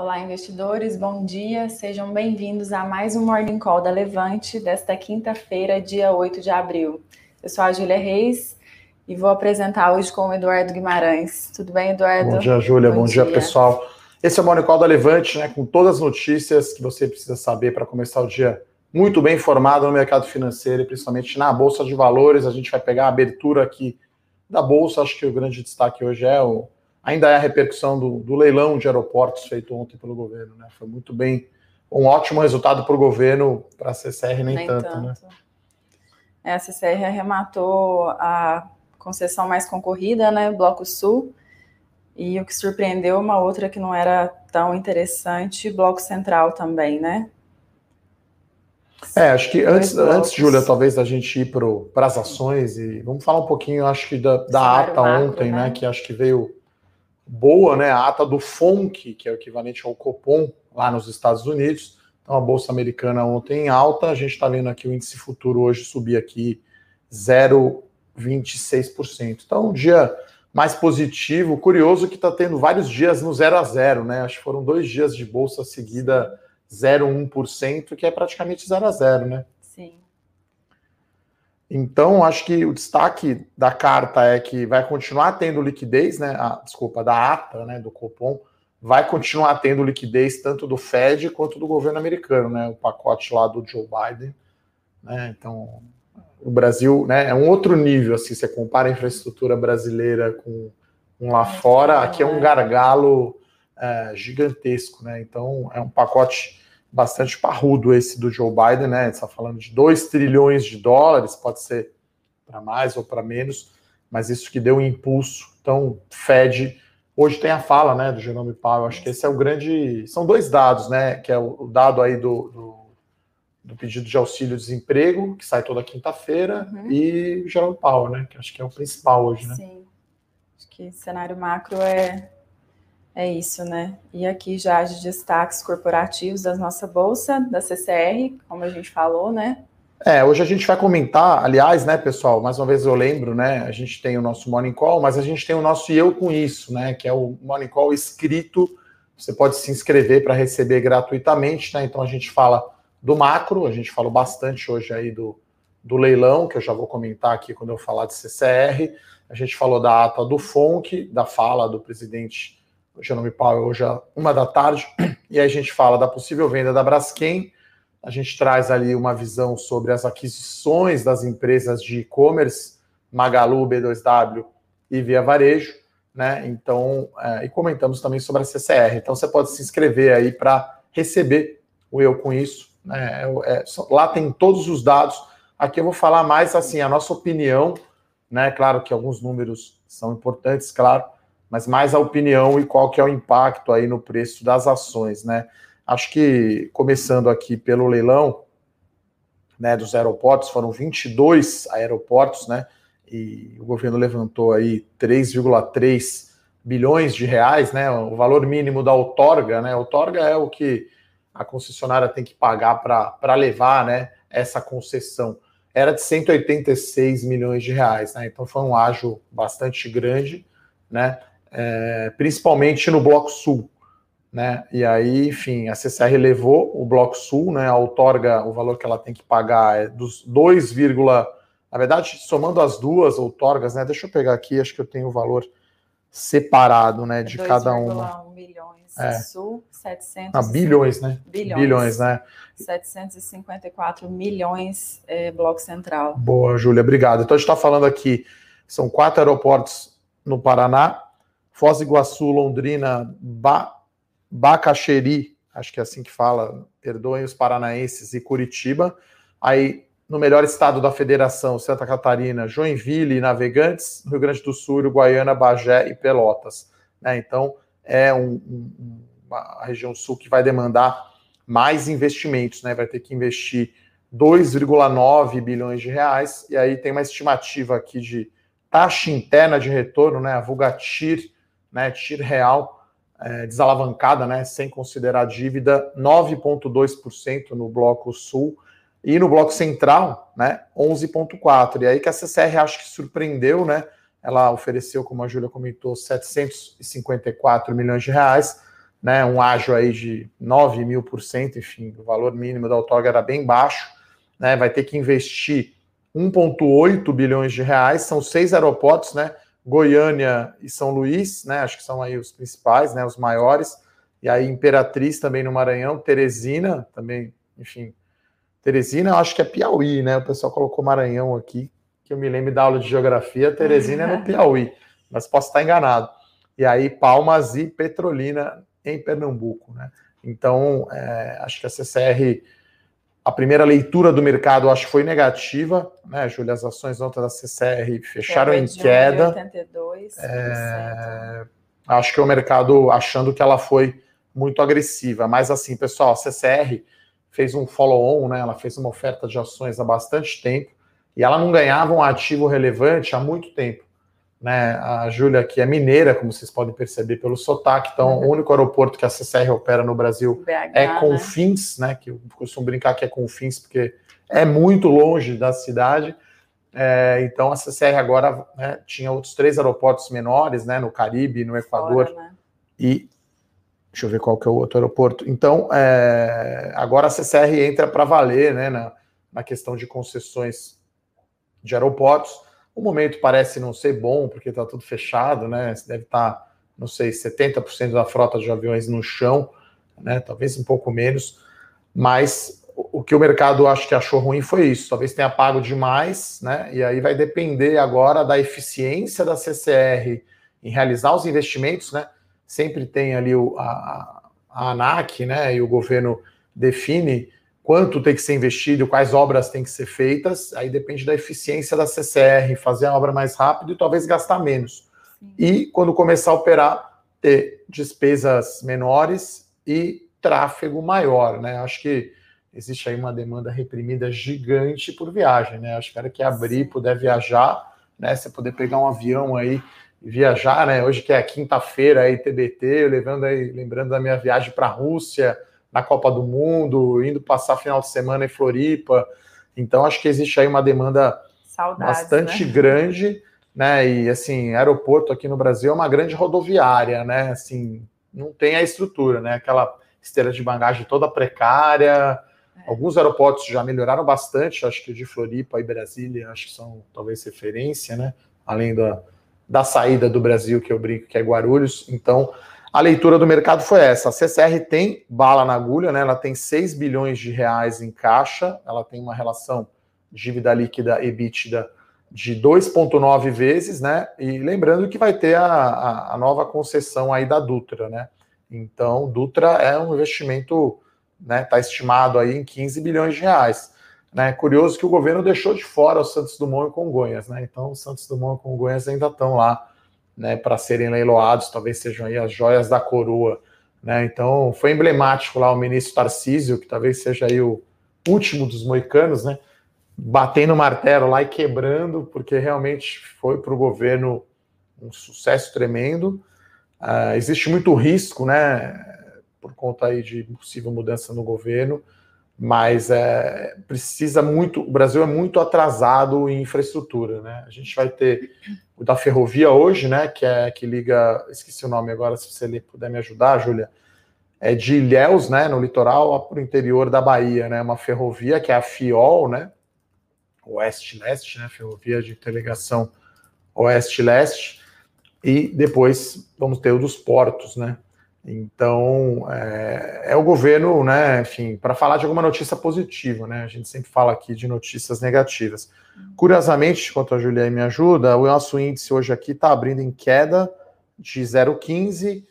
Olá, investidores, bom dia. Sejam bem-vindos a mais um Morning Call da Levante desta quinta-feira, dia 8 de abril. Eu sou a Júlia Reis e vou apresentar hoje com o Eduardo Guimarães. Tudo bem, Eduardo? Bom dia, Júlia. Bom, bom dia. dia, pessoal. Esse é o Morning Call da Levante, né, com todas as notícias que você precisa saber para começar o dia muito bem informado no mercado financeiro e principalmente na Bolsa de Valores. A gente vai pegar a abertura aqui da Bolsa. Acho que o grande destaque hoje é o ainda é a repercussão do, do, leilão de aeroportos feito ontem pelo governo. Né? Foi muito bem, um ótimo resultado para o governo, para a CCR nem, nem tanto. tanto. Né? É, a CCR arrematou a concessão mais concorrida, né, Bloco Sul, e o que surpreendeu uma outra que não era tão interessante, Bloco Central também, né? É, acho que antes, antes, Júlia, talvez da gente ir para as ações e vamos falar um pouquinho, acho que da, da ata macro, ontem, né? né? Que acho que veio boa, né? A ata do FONC, que é o equivalente ao Copom lá nos Estados Unidos. Então a bolsa americana ontem em alta, a gente está vendo aqui o índice futuro hoje subir aqui 0,26%. Então um dia mais positivo, curioso que está tendo vários dias no 0 a 0, né? Acho que foram dois dias de bolsa seguida 0,1%, que é praticamente 0 a 0, né? Então, acho que o destaque da carta é que vai continuar tendo liquidez, né? A, desculpa, da ata, né? Do Copom, vai continuar tendo liquidez tanto do Fed quanto do governo americano, né? O pacote lá do Joe Biden, né? Então, o Brasil, né? É um outro nível, assim, você compara a infraestrutura brasileira com, com lá fora, aqui é um gargalo é, gigantesco, né? Então, é um pacote bastante parrudo esse do Joe Biden, né? Está falando de 2 trilhões de dólares, pode ser para mais ou para menos, mas isso que deu um impulso. Então, Fed. Hoje tem a fala né, do Jerome Powell, acho que esse é o grande. São dois dados, né? Que é o dado aí do, do, do pedido de auxílio-desemprego, que sai toda quinta-feira, uhum. e o Jerome Powell, né? Que acho que é o principal hoje, né? Sim. Acho que cenário macro é é isso, né? E aqui já de destaques corporativos da nossa bolsa, da CCR, como a gente falou, né? É, hoje a gente vai comentar, aliás, né, pessoal, mais uma vez eu lembro, né, a gente tem o nosso Morning Call, mas a gente tem o nosso Eu Com Isso, né, que é o Morning Call escrito, você pode se inscrever para receber gratuitamente, né, então a gente fala do macro, a gente falou bastante hoje aí do, do leilão, que eu já vou comentar aqui quando eu falar de CCR, a gente falou da ata do FONC, da fala do presidente Jerome Powell hoje é uma da tarde, e aí a gente fala da possível venda da Braskem, a gente traz ali uma visão sobre as aquisições das empresas de e-commerce, Magalu, B2W e Via Varejo, né? Então, é, e comentamos também sobre a CCR. Então, você pode se inscrever aí para receber o Eu Com Isso. Né? É, é, lá tem todos os dados. Aqui eu vou falar mais assim, a nossa opinião, né? Claro que alguns números são importantes, claro, mas mais a opinião e qual que é o impacto aí no preço das ações, né? Acho que começando aqui pelo leilão, né, dos aeroportos, foram 22 aeroportos, né? E o governo levantou aí 3,3 bilhões de reais, né? O valor mínimo da outorga, né? Outorga é o que a concessionária tem que pagar para levar, né, essa concessão. Era de 186 milhões de reais, né? Então foi um ágio bastante grande, né? É, principalmente no Bloco Sul. Né? E aí, enfim, a CCR levou o Bloco Sul, né? A outorga, o valor que ela tem que pagar é dos 2, na verdade, somando as duas outorgas, né? Deixa eu pegar aqui, acho que eu tenho o valor separado, né, de cada uma. milhões é. Sul, 700 ah, bilhões, né? Bilhões, bilhões né? 754 milhões é, Bloco Central. Boa, Júlia, obrigado. Então a gente está falando aqui, são quatro aeroportos no Paraná, Foz do Iguaçu, Londrina, ba Bacaxeri, acho que é assim que fala, perdoem os paranaenses, e Curitiba. Aí, no melhor estado da federação, Santa Catarina, Joinville e Navegantes, Rio Grande do Sul, Uruguaiana, Bagé e Pelotas. Né? Então, é um, um, uma região sul que vai demandar mais investimentos, né? vai ter que investir 2,9 bilhões de reais, e aí tem uma estimativa aqui de taxa interna de retorno, né? a Vulgatir, né, TIR real é, desalavancada, né, sem considerar dívida, 9,2% no bloco sul e no bloco central, né, 11,4%. E aí que a CCR acho que surpreendeu, né, ela ofereceu, como a Júlia comentou, 754 milhões de reais. né, um ágio aí de 9 mil por cento, enfim, o valor mínimo da outorga era bem baixo, né, vai ter que investir 1,8 bilhões de reais, são seis aeroportos, né, Goiânia e São Luís, né, acho que são aí os principais, né, os maiores, e aí Imperatriz também no Maranhão, Teresina também, enfim, Teresina eu acho que é Piauí, né, o pessoal colocou Maranhão aqui, que eu me lembro da aula de geografia, Teresina é no Piauí, mas posso estar enganado. E aí Palmas e Petrolina em Pernambuco, né? Então, é, acho que a CCR, a primeira leitura do mercado, acho que foi negativa, né, Júlia? As ações ontem da CCR fecharam em queda. 82, é, acho que o mercado achando que ela foi muito agressiva. Mas, assim, pessoal, a CCR fez um follow-on, né? Ela fez uma oferta de ações há bastante tempo e ela não ganhava um ativo relevante há muito tempo né? A Júlia, que é mineira, como vocês podem perceber pelo sotaque, então uhum. o único aeroporto que a CCR opera no Brasil BH, é né? Confins, né? né? Que eu costumo brincar que é Confins, porque é muito longe da cidade. É, então a CCR agora né, tinha outros três aeroportos menores, né? No Caribe, no Equador Fora, né? e deixa eu ver qual que é o outro aeroporto. Então é, agora a CCR entra para valer, né? Na, na questão de concessões de aeroportos. O momento parece não ser bom, porque está tudo fechado, né? Você deve estar, tá, não sei, 70% da frota de aviões no chão, né? Talvez um pouco menos, mas o que o mercado acho que achou ruim foi isso. Talvez tenha pago demais, né? E aí vai depender agora da eficiência da CCR em realizar os investimentos, né? Sempre tem ali o, a, a ANAC, né? E o governo define quanto tem que ser investido, quais obras têm que ser feitas, aí depende da eficiência da CCR, fazer a obra mais rápido e talvez gastar menos. E quando começar a operar, ter despesas menores e tráfego maior, né? Acho que existe aí uma demanda reprimida gigante por viagem, né? Acho que era que abrir, puder viajar, né? Você poder pegar um avião aí e viajar, né? Hoje que é quinta-feira aí, TBT, levando aí, lembrando da minha viagem para a Rússia, na Copa do Mundo, indo passar final de semana em Floripa. Então, acho que existe aí uma demanda Saudades, bastante né? grande, né? E assim, aeroporto aqui no Brasil é uma grande rodoviária, né? Assim, não tem a estrutura, né? Aquela esteira de bagagem toda precária. É. Alguns aeroportos já melhoraram bastante, acho que o de Floripa e Brasília, acho que são talvez referência, né? Além da, da saída do Brasil, que eu brinco que é Guarulhos. Então, a leitura do mercado foi essa. A CCR tem bala na agulha, né? Ela tem 6 bilhões de reais em caixa, ela tem uma relação dívida líquida EBITDA de 2,9 vezes, né? E lembrando que vai ter a, a, a, nova concessão aí da Dutra, né? Então, Dutra é um investimento, né? Está estimado aí em 15 bilhões de reais. Né? Curioso que o governo deixou de fora o Santos Dumont e Congonhas, né? Então, o Santos Dumont e Congonhas ainda estão lá né, para serem leiloados, talvez sejam aí as joias da coroa. Né? Então, foi emblemático lá o ministro Tarcísio, que talvez seja aí o último dos moicanos, né? batendo o martelo lá e quebrando, porque realmente foi para o governo um sucesso tremendo. Uh, existe muito risco, né, por conta aí de possível mudança no governo, mas é, precisa muito. O Brasil é muito atrasado em infraestrutura, né? A gente vai ter o da ferrovia hoje, né? Que é que liga, esqueci o nome agora, se você puder me ajudar, Júlia. É de Ilhéus, né? No litoral, para o interior da Bahia, né? Uma ferrovia que é a FIOL, né? Oeste-Leste, né? Ferrovia de interligação Oeste-Leste. E depois vamos ter o dos portos, né? Então, é, é, o governo, né, enfim, para falar de alguma notícia positiva, né? A gente sempre fala aqui de notícias negativas. Curiosamente, enquanto a Julia me ajuda, o nosso índice hoje aqui está abrindo em queda de 0,15,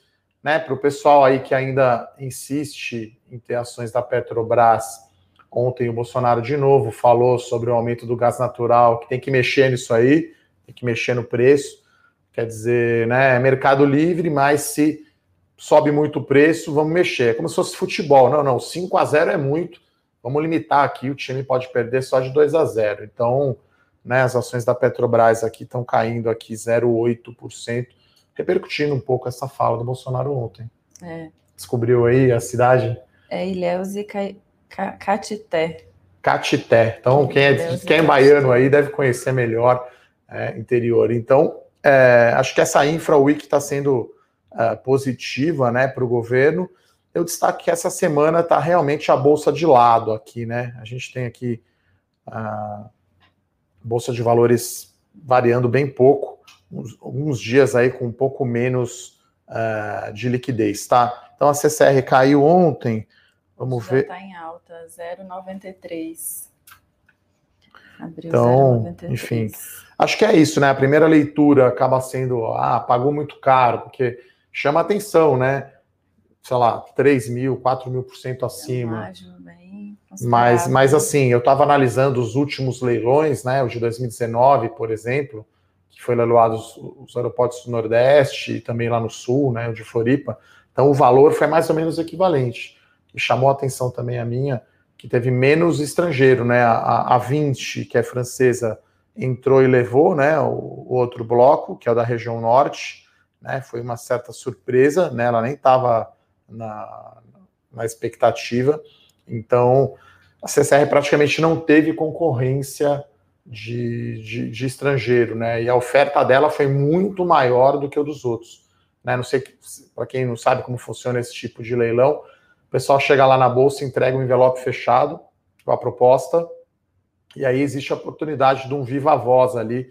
né? Para o pessoal aí que ainda insiste em ter ações da Petrobras, ontem o Bolsonaro de novo falou sobre o aumento do gás natural, que tem que mexer nisso aí, tem que mexer no preço. Quer dizer, né, é mercado livre, mas se sobe muito o preço, vamos mexer. É como se fosse futebol. Não, não, 5 a 0 é muito. Vamos limitar aqui, o time pode perder só de 2 a 0. Então, né, as ações da Petrobras aqui estão caindo aqui 0,8%, repercutindo um pouco essa fala do Bolsonaro ontem. É. Descobriu aí a cidade? É Ilhéus e Catité. Catité. Então, quem é, quem é baiano aí deve conhecer melhor é, interior. Então, é, acho que essa Infra Week está sendo uh, positiva né, para o governo. Eu destaco que essa semana está realmente a bolsa de lado aqui, né? A gente tem aqui a bolsa de valores variando bem pouco, uns, alguns dias aí com um pouco menos uh, de liquidez, tá? Então a CCR caiu ontem, vamos Já ver. Está em alta, 0,93. Abriu então, 0,93. enfim, acho que é isso, né? A primeira leitura acaba sendo, ah, pagou muito caro, porque chama atenção, né? Sei lá, 3 mil, 4 mil por cento acima. Mas, mas assim, eu estava analisando os últimos leilões, né? O de 2019, por exemplo, que foi leiloado os, os aeroportos do Nordeste e também lá no Sul, né? O de Floripa. Então o valor foi mais ou menos equivalente. E chamou a atenção também a minha, que teve menos estrangeiro, né? A, a 20, que é francesa, entrou e levou, né? O, o outro bloco, que é o da região norte, né? Foi uma certa surpresa, né? Ela nem estava na, na expectativa. Então, a CCR praticamente não teve concorrência de, de, de, estrangeiro, né? E a oferta dela foi muito maior do que o dos outros. Né? Não sei, para quem não sabe como funciona esse tipo de leilão, o pessoal chega lá na bolsa, entrega um envelope fechado com a proposta, e aí existe a oportunidade de um viva voz ali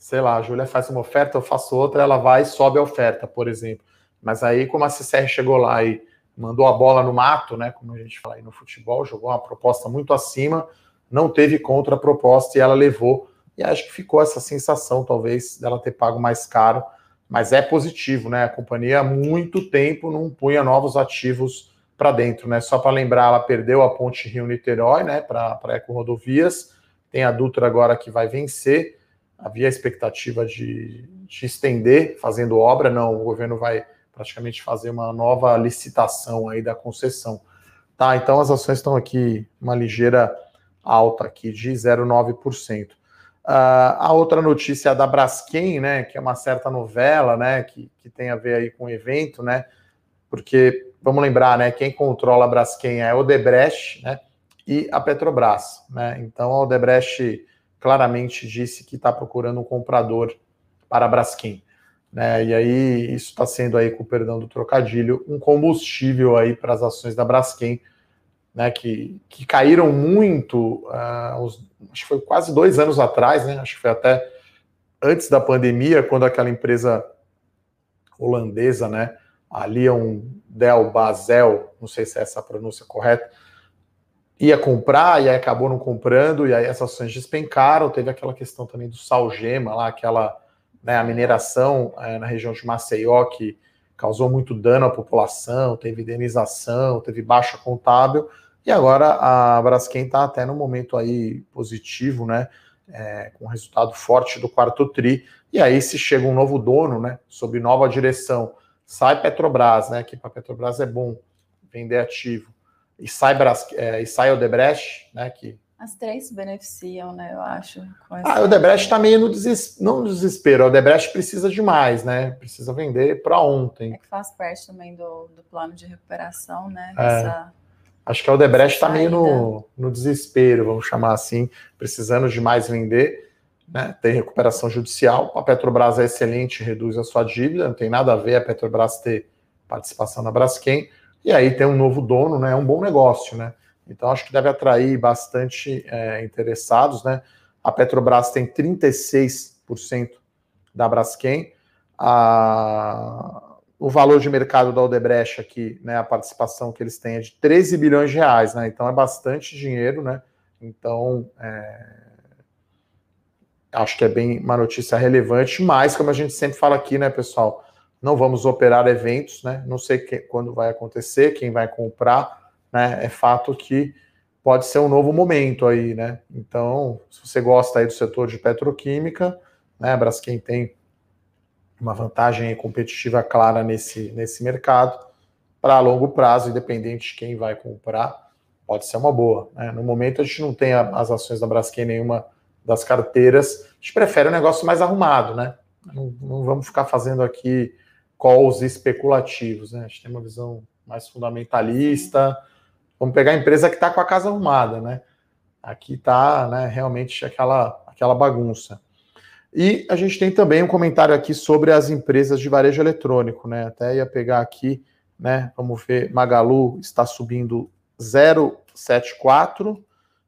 sei lá, a Júlia faz uma oferta, eu faço outra, ela vai e sobe a oferta, por exemplo. Mas aí, como a CCR chegou lá e mandou a bola no mato, né, como a gente fala aí no futebol, jogou uma proposta muito acima, não teve contra-proposta e ela levou. E acho que ficou essa sensação, talvez, dela ter pago mais caro, mas é positivo, né? A companhia há muito tempo não punha novos ativos para dentro, né? Só para lembrar, ela perdeu a ponte Rio-Niterói, né, para Eco Rodovias, tem a Dutra agora que vai vencer havia expectativa de, de estender fazendo obra, não, o governo vai praticamente fazer uma nova licitação aí da concessão. Tá, então as ações estão aqui uma ligeira alta aqui de 0,9%. Uh, ah, a outra notícia é da Braskem, né, que é uma certa novela, né, que, que tem a ver aí com o evento, né, porque, vamos lembrar, né, quem controla a Braskem é a Odebrecht, né, e a Petrobras, né, então a Odebrecht claramente disse que está procurando um comprador para a Braskem. Né? E aí isso está sendo aí, com o perdão do trocadilho, um combustível aí para as ações da Braskem, né? Que, que caíram muito, uh, acho que foi quase dois anos atrás, né? Acho que foi até antes da pandemia, quando aquela empresa holandesa, né? A Leon Del Basel, não sei se é essa a pronúncia correta, ia comprar e aí acabou não comprando, e aí as ações despencaram. Teve aquela questão também do salgema lá, aquela né, a mineração é, na região de Maceió que causou muito dano à população, teve indenização, teve baixa contábil, e agora a Braskem está até no momento aí positivo, né? É, com resultado forte do quarto TRI, e aí se chega um novo dono, né? Sob nova direção, sai Petrobras, né? Que para Petrobras é bom vender ativo e sai, é, e sai Odebrecht, né? Que... As três se beneficiam, né? Eu acho. Ah, o Odebrecht está meio no desespero, não no desespero. O Odebrecht precisa de mais, né? Precisa vender para ontem. É que faz parte também do, do plano de recuperação, né? É. Acho que a Odebrecht está meio no, no desespero, vamos chamar assim, precisando de mais vender. Né? Tem recuperação judicial. A Petrobras é excelente, reduz a sua dívida, não tem nada a ver a Petrobras ter participação na Braskem e aí tem um novo dono, né? É um bom negócio, né? Então acho que deve atrair bastante é, interessados, né? A Petrobras tem 36% da Braskem. A... O valor de mercado da Odebrecht aqui, né? A participação que eles têm é de 13 bilhões de reais, né? Então é bastante dinheiro, né? Então é... acho que é bem uma notícia relevante, mas como a gente sempre fala aqui, né, pessoal? Não vamos operar eventos, né? Não sei que, quando vai acontecer, quem vai comprar, né? É fato que pode ser um novo momento aí, né? Então, se você gosta aí do setor de petroquímica, né? Braskem tem uma vantagem competitiva clara nesse, nesse mercado. Para longo prazo, independente de quem vai comprar, pode ser uma boa. Né? No momento, a gente não tem as ações da Braskem nenhuma das carteiras. A gente prefere um negócio mais arrumado, né? Não, não vamos ficar fazendo aqui calls especulativos, né? A gente tem uma visão mais fundamentalista. Vamos pegar a empresa que está com a casa arrumada, né? Aqui está né, realmente aquela, aquela bagunça. E a gente tem também um comentário aqui sobre as empresas de varejo eletrônico, né? Até ia pegar aqui, né? Vamos ver, Magalu está subindo 0,74,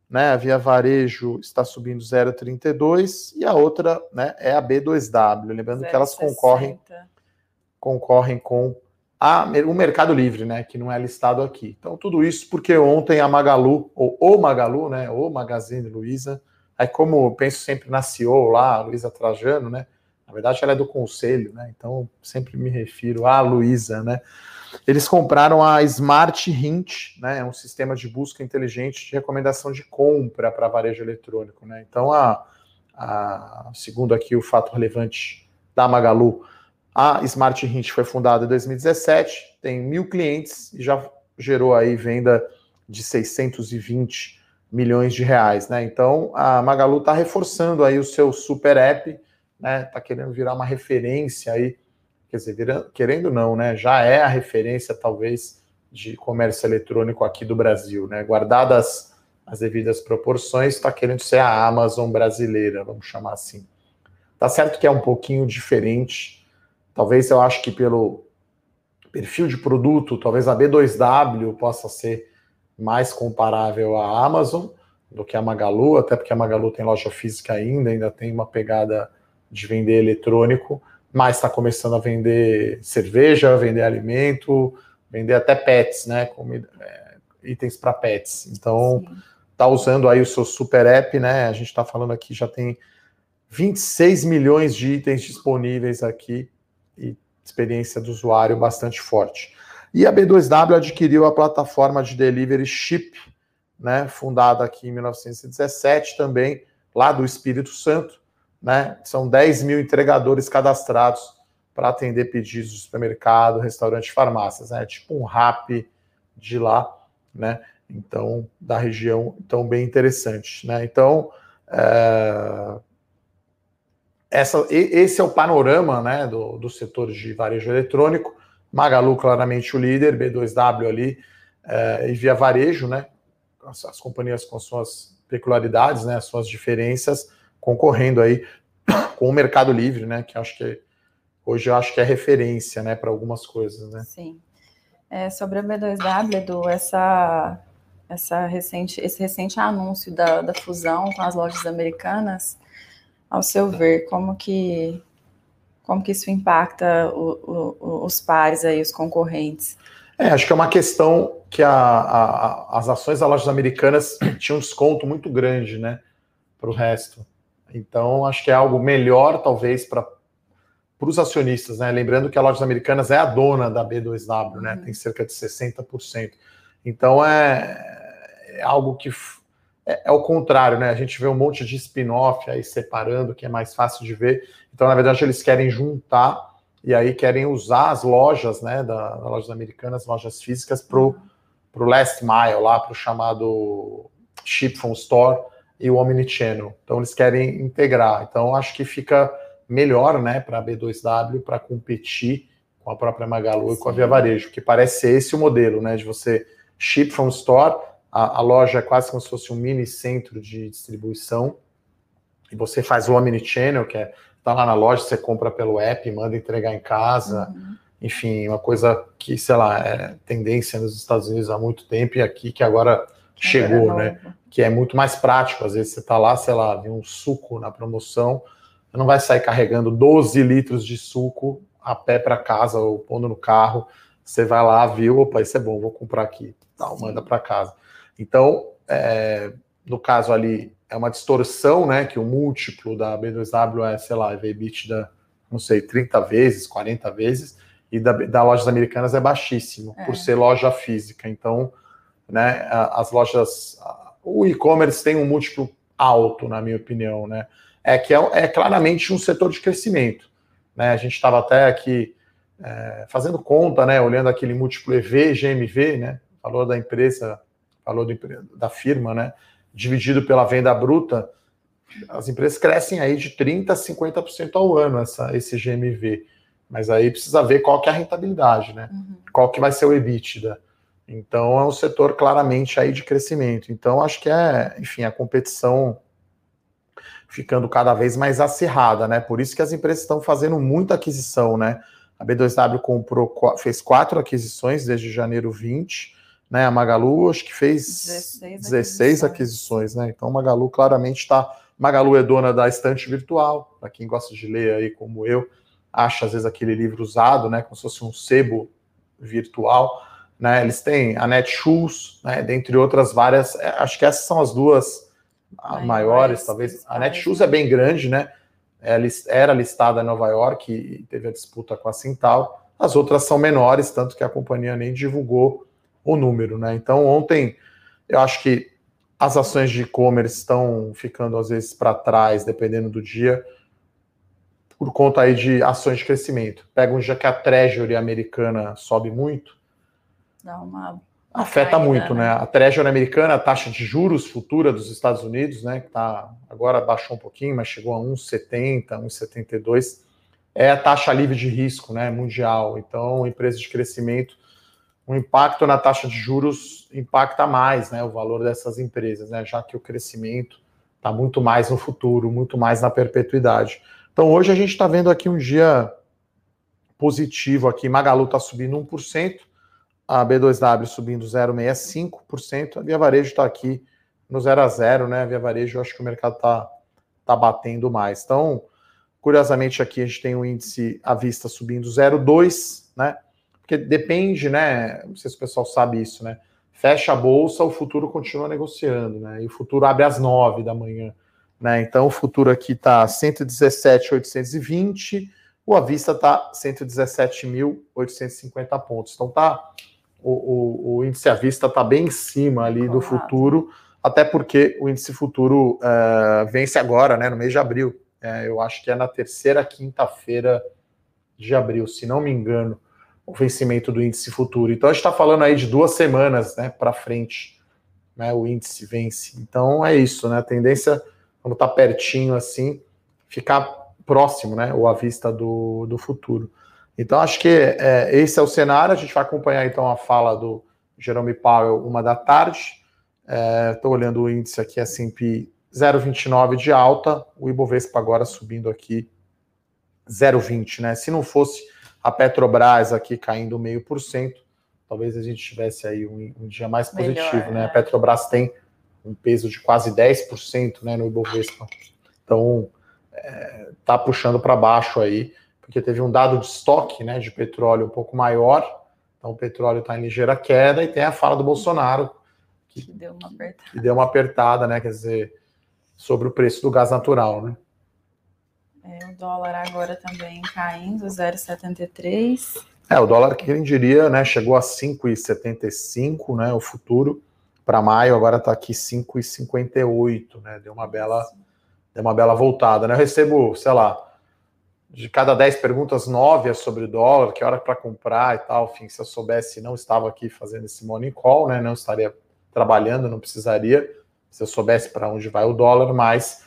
né? A Via Varejo está subindo 0,32 e a outra, né, é a B2W. Lembrando 0, que elas concorrem concorrem com a, o Mercado Livre, né, que não é listado aqui. Então tudo isso porque ontem a Magalu ou o Magalu, né, o Magazine Luiza Aí, como eu penso sempre na CEO lá, Luísa Trajano, né? Na verdade, ela é do conselho, né? Então, sempre me refiro à Luísa, né? Eles compraram a Smart Hint, né? É um sistema de busca inteligente de recomendação de compra para varejo eletrônico, né? Então, a, a, segundo aqui o fato relevante da Magalu, a Smart Hint foi fundada em 2017, tem mil clientes e já gerou aí venda de 620 milhões de reais, né? Então a Magalu está reforçando aí o seu super app, né? Está querendo virar uma referência aí, quer dizer, vira, querendo não, né? Já é a referência talvez de comércio eletrônico aqui do Brasil, né? Guardadas as devidas proporções, está querendo ser a Amazon brasileira, vamos chamar assim. Tá certo que é um pouquinho diferente, talvez eu acho que pelo perfil de produto, talvez a B2W possa ser mais comparável à Amazon do que a Magalu, até porque a Magalu tem loja física ainda, ainda tem uma pegada de vender eletrônico, mas está começando a vender cerveja, vender alimento, vender até pets, né? Comida, é, itens para pets. Então, Sim. tá usando aí o seu super app, né? A gente está falando aqui, já tem 26 milhões de itens disponíveis aqui e experiência do usuário bastante forte. E a B2W adquiriu a plataforma de delivery Chip, né, fundada aqui em 1917 também, lá do Espírito Santo. Né, são 10 mil entregadores cadastrados para atender pedidos de supermercado, restaurante, farmácias. Né, tipo um RAP de lá, né? Então, da região, então bem interessante, né? Então, é, essa, esse é o panorama, né, do, do setor de varejo eletrônico. Magalu, claramente o líder, B2W ali, é, e via varejo, né? As, as, companhias com suas peculiaridades, né? As suas diferenças, concorrendo aí com o Mercado Livre, né? Que acho que hoje eu acho que é referência, né? Para algumas coisas, né? Sim. É, sobre a B2W, Edu, essa, essa recente, esse recente anúncio da, da fusão com as lojas americanas, ao seu ver, como que como que isso impacta o, o, os pares aí, os concorrentes? É, acho que é uma questão que a, a, as ações das lojas americanas tinham um desconto muito grande, né, para o resto. Então, acho que é algo melhor, talvez, para os acionistas, né? Lembrando que a Lojas Americanas é a dona da B2W, né? Uhum. Tem cerca de 60%. Então, é, é algo que é, é, o contrário, né? A gente vê um monte de spin-off aí separando, que é mais fácil de ver. Então, na verdade, eles querem juntar e aí querem usar as lojas, né, da, das lojas americanas, lojas físicas, para o last mile, lá para o chamado Ship from Store e o Omnichannel. Então, eles querem integrar. Então, acho que fica melhor, né, para a B2W para competir com a própria Magalu Sim. e com a Via Varejo, que parece ser esse o modelo, né, de você ship from store a, a, loja é quase como se fosse um mini centro de distribuição. E você faz o Omnichannel, que é tá lá na loja, você compra pelo app, manda entregar em casa. Uhum. Enfim, uma coisa que, sei lá, é tendência nos Estados Unidos há muito tempo e aqui que agora chegou, é né? Que é muito mais prático. Às vezes você tá lá, sei lá, um suco na promoção, você não vai sair carregando 12 litros de suco a pé para casa ou pondo no carro. Você vai lá, viu, opa, isso é bom, vou comprar aqui, tal, manda para casa. Então, é, no caso ali, é uma distorção, né? Que o múltiplo da B2W é, sei lá, EBITDA, não sei, 30 vezes, 40 vezes, e da, da lojas americanas é baixíssimo, é. por ser loja física. Então, né, as lojas. O e-commerce tem um múltiplo alto, na minha opinião, né? É que é, é claramente um setor de crescimento. Né? A gente estava até aqui é, fazendo conta, né? Olhando aquele múltiplo EV, GMV, né? Valor da empresa valor da firma, né? Dividido pela venda bruta, as empresas crescem aí de 30% a 50% ao ano, essa, esse GMV. Mas aí precisa ver qual que é a rentabilidade, né? Uhum. Qual que vai ser o EBITDA. Então é um setor claramente aí de crescimento. Então acho que é, enfim, a competição ficando cada vez mais acirrada, né? Por isso que as empresas estão fazendo muita aquisição, né? A B2W comprou, fez quatro aquisições desde janeiro 20, né? A Magalu acho que fez 16, 16 aquisições. né? Então, a Magalu claramente está. Magalu é dona da estante virtual, para quem gosta de ler aí, como eu, acha às vezes aquele livro usado, né? Como se fosse um sebo virtual. Né, eles têm a Netshoes, né, dentre outras várias. É, acho que essas são as duas maiores, maiores talvez. A Netshoes é bem grande, né? Ela era listada em Nova York e teve a disputa com a Cintal. As outras são menores, tanto que a companhia nem divulgou o número, né? Então, ontem, eu acho que as ações de e-commerce estão ficando, às vezes, para trás, dependendo do dia, por conta aí de ações de crescimento. Pega um dia que a Treasury americana sobe muito. Dá uma afeta muito, né? né? A Treasury americana, a taxa de juros futura dos Estados Unidos, né, que tá agora baixou um pouquinho, mas chegou a 1,70, 1,72, é a taxa livre de risco, né, mundial. Então, empresas de crescimento, o impacto na taxa de juros impacta mais, né, o valor dessas empresas, né, já que o crescimento está muito mais no futuro, muito mais na perpetuidade. Então, hoje a gente está vendo aqui um dia positivo aqui, Magalu está subindo 1%, a B2W subindo 0,65%, a Via Varejo está aqui no 0 a 0, né? A Via Varejo, eu acho que o mercado está tá batendo mais. Então, curiosamente, aqui a gente tem o índice à vista subindo 0,2, né? Porque depende, né? Não sei se o pessoal sabe isso, né? Fecha a bolsa, o futuro continua negociando, né? E o futuro abre às 9 da manhã, né? Então, o futuro aqui está 117,820, o à vista está 117.850 pontos. Então, tá o, o, o índice à vista está bem em cima ali do futuro, até porque o índice futuro uh, vence agora, né, no mês de abril. É, eu acho que é na terceira quinta-feira de abril, se não me engano, o vencimento do índice futuro. Então a gente está falando aí de duas semanas né, para frente, né, o índice vence. Então é isso, né? A tendência, quando está pertinho assim, ficar próximo, né? Ou à vista do, do futuro. Então, acho que é, esse é o cenário. A gente vai acompanhar então a fala do Jerome Powell uma da tarde. Estou é, olhando o índice aqui, S&P 0,29 de alta, o Ibovespa agora subindo aqui 0,20, né? Se não fosse a Petrobras aqui caindo meio por cento, talvez a gente tivesse aí um, um dia mais positivo, Melhor, né? A é. Petrobras tem um peso de quase 10% né, no Ibovespa. Então, é, tá puxando para baixo aí porque teve um dado de estoque né, de petróleo um pouco maior, então o petróleo está em ligeira queda, e tem a fala do Bolsonaro, que, que, deu uma apertada. que deu uma apertada, né, quer dizer, sobre o preço do gás natural, né? É, o dólar agora também caindo, 0,73. É, o dólar, quem diria, né, chegou a 5,75, né, o futuro, para maio, agora está aqui 5,58, né, deu uma bela, deu uma bela voltada, né, eu recebo, sei lá, de cada 10 perguntas, 9 é sobre dólar, que hora para comprar e tal. Enfim, se eu soubesse, não estava aqui fazendo esse morning call, né? Não estaria trabalhando, não precisaria. Se eu soubesse para onde vai o dólar, mas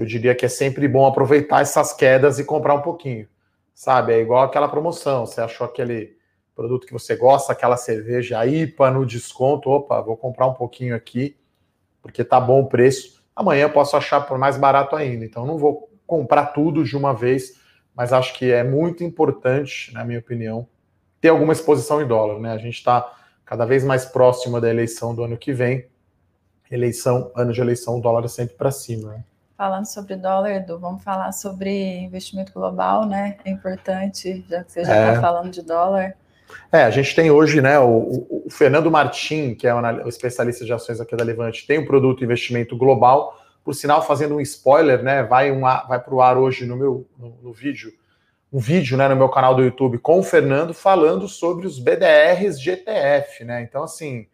eu diria que é sempre bom aproveitar essas quedas e comprar um pouquinho. Sabe? É igual aquela promoção. Você achou aquele produto que você gosta, aquela cerveja IPA no desconto. Opa, vou comprar um pouquinho aqui, porque tá bom o preço. Amanhã eu posso achar por mais barato ainda. Então não vou comprar tudo de uma vez mas acho que é muito importante, na minha opinião, ter alguma exposição em dólar. Né? A gente está cada vez mais próximo da eleição do ano que vem. Eleição, ano de eleição, o dólar é sempre para cima. Né? Falando sobre dólar, Edu, vamos falar sobre investimento global, né? É importante, já que você já está é. falando de dólar. É, a gente tem hoje, né, o, o Fernando Martim, que é o especialista de ações aqui da Levante, tem um produto investimento global por sinal, fazendo um spoiler, né? Vai, um, vai para o ar hoje no meu no, no, vídeo, um vídeo né, no meu canal do YouTube com o Fernando falando sobre os BDRs de ETF, né? Então, assim,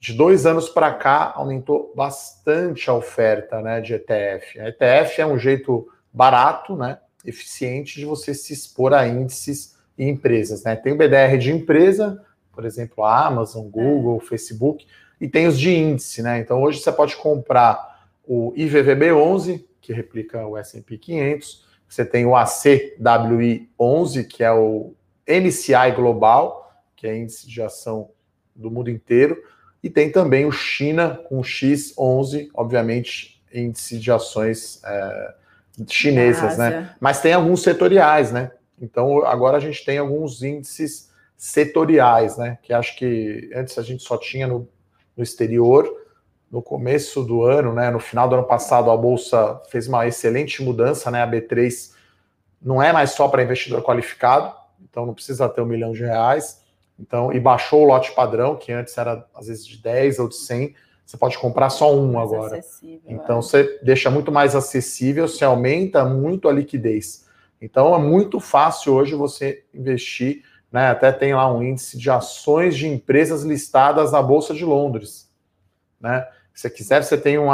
de dois anos para cá aumentou bastante a oferta né, de ETF. A ETF é um jeito barato, né? Eficiente de você se expor a índices e empresas. Né? Tem o BDR de empresa, por exemplo, a Amazon, Google, é. Facebook, e tem os de índice, né? Então hoje você pode comprar o IVVB11, que replica o S&P 500, você tem o ACWI11, que é o MCI Global, que é índice de ação do mundo inteiro, e tem também o China com o X11, obviamente índice de ações é, chinesas, né? Mas tem alguns setoriais, né? Então agora a gente tem alguns índices setoriais, né? Que acho que antes a gente só tinha no, no exterior. No começo do ano, né? No final do ano passado, a bolsa fez uma excelente mudança, né? A B3 não é mais só para investidor qualificado, então não precisa ter um milhão de reais. Então, e baixou o lote padrão, que antes era às vezes de 10 ou de 100, você pode comprar só um mais agora. Então, é. você deixa muito mais acessível, você aumenta muito a liquidez. Então, é muito fácil hoje você investir, né? Até tem lá um índice de ações de empresas listadas na Bolsa de Londres, né? Se você quiser, você tem um,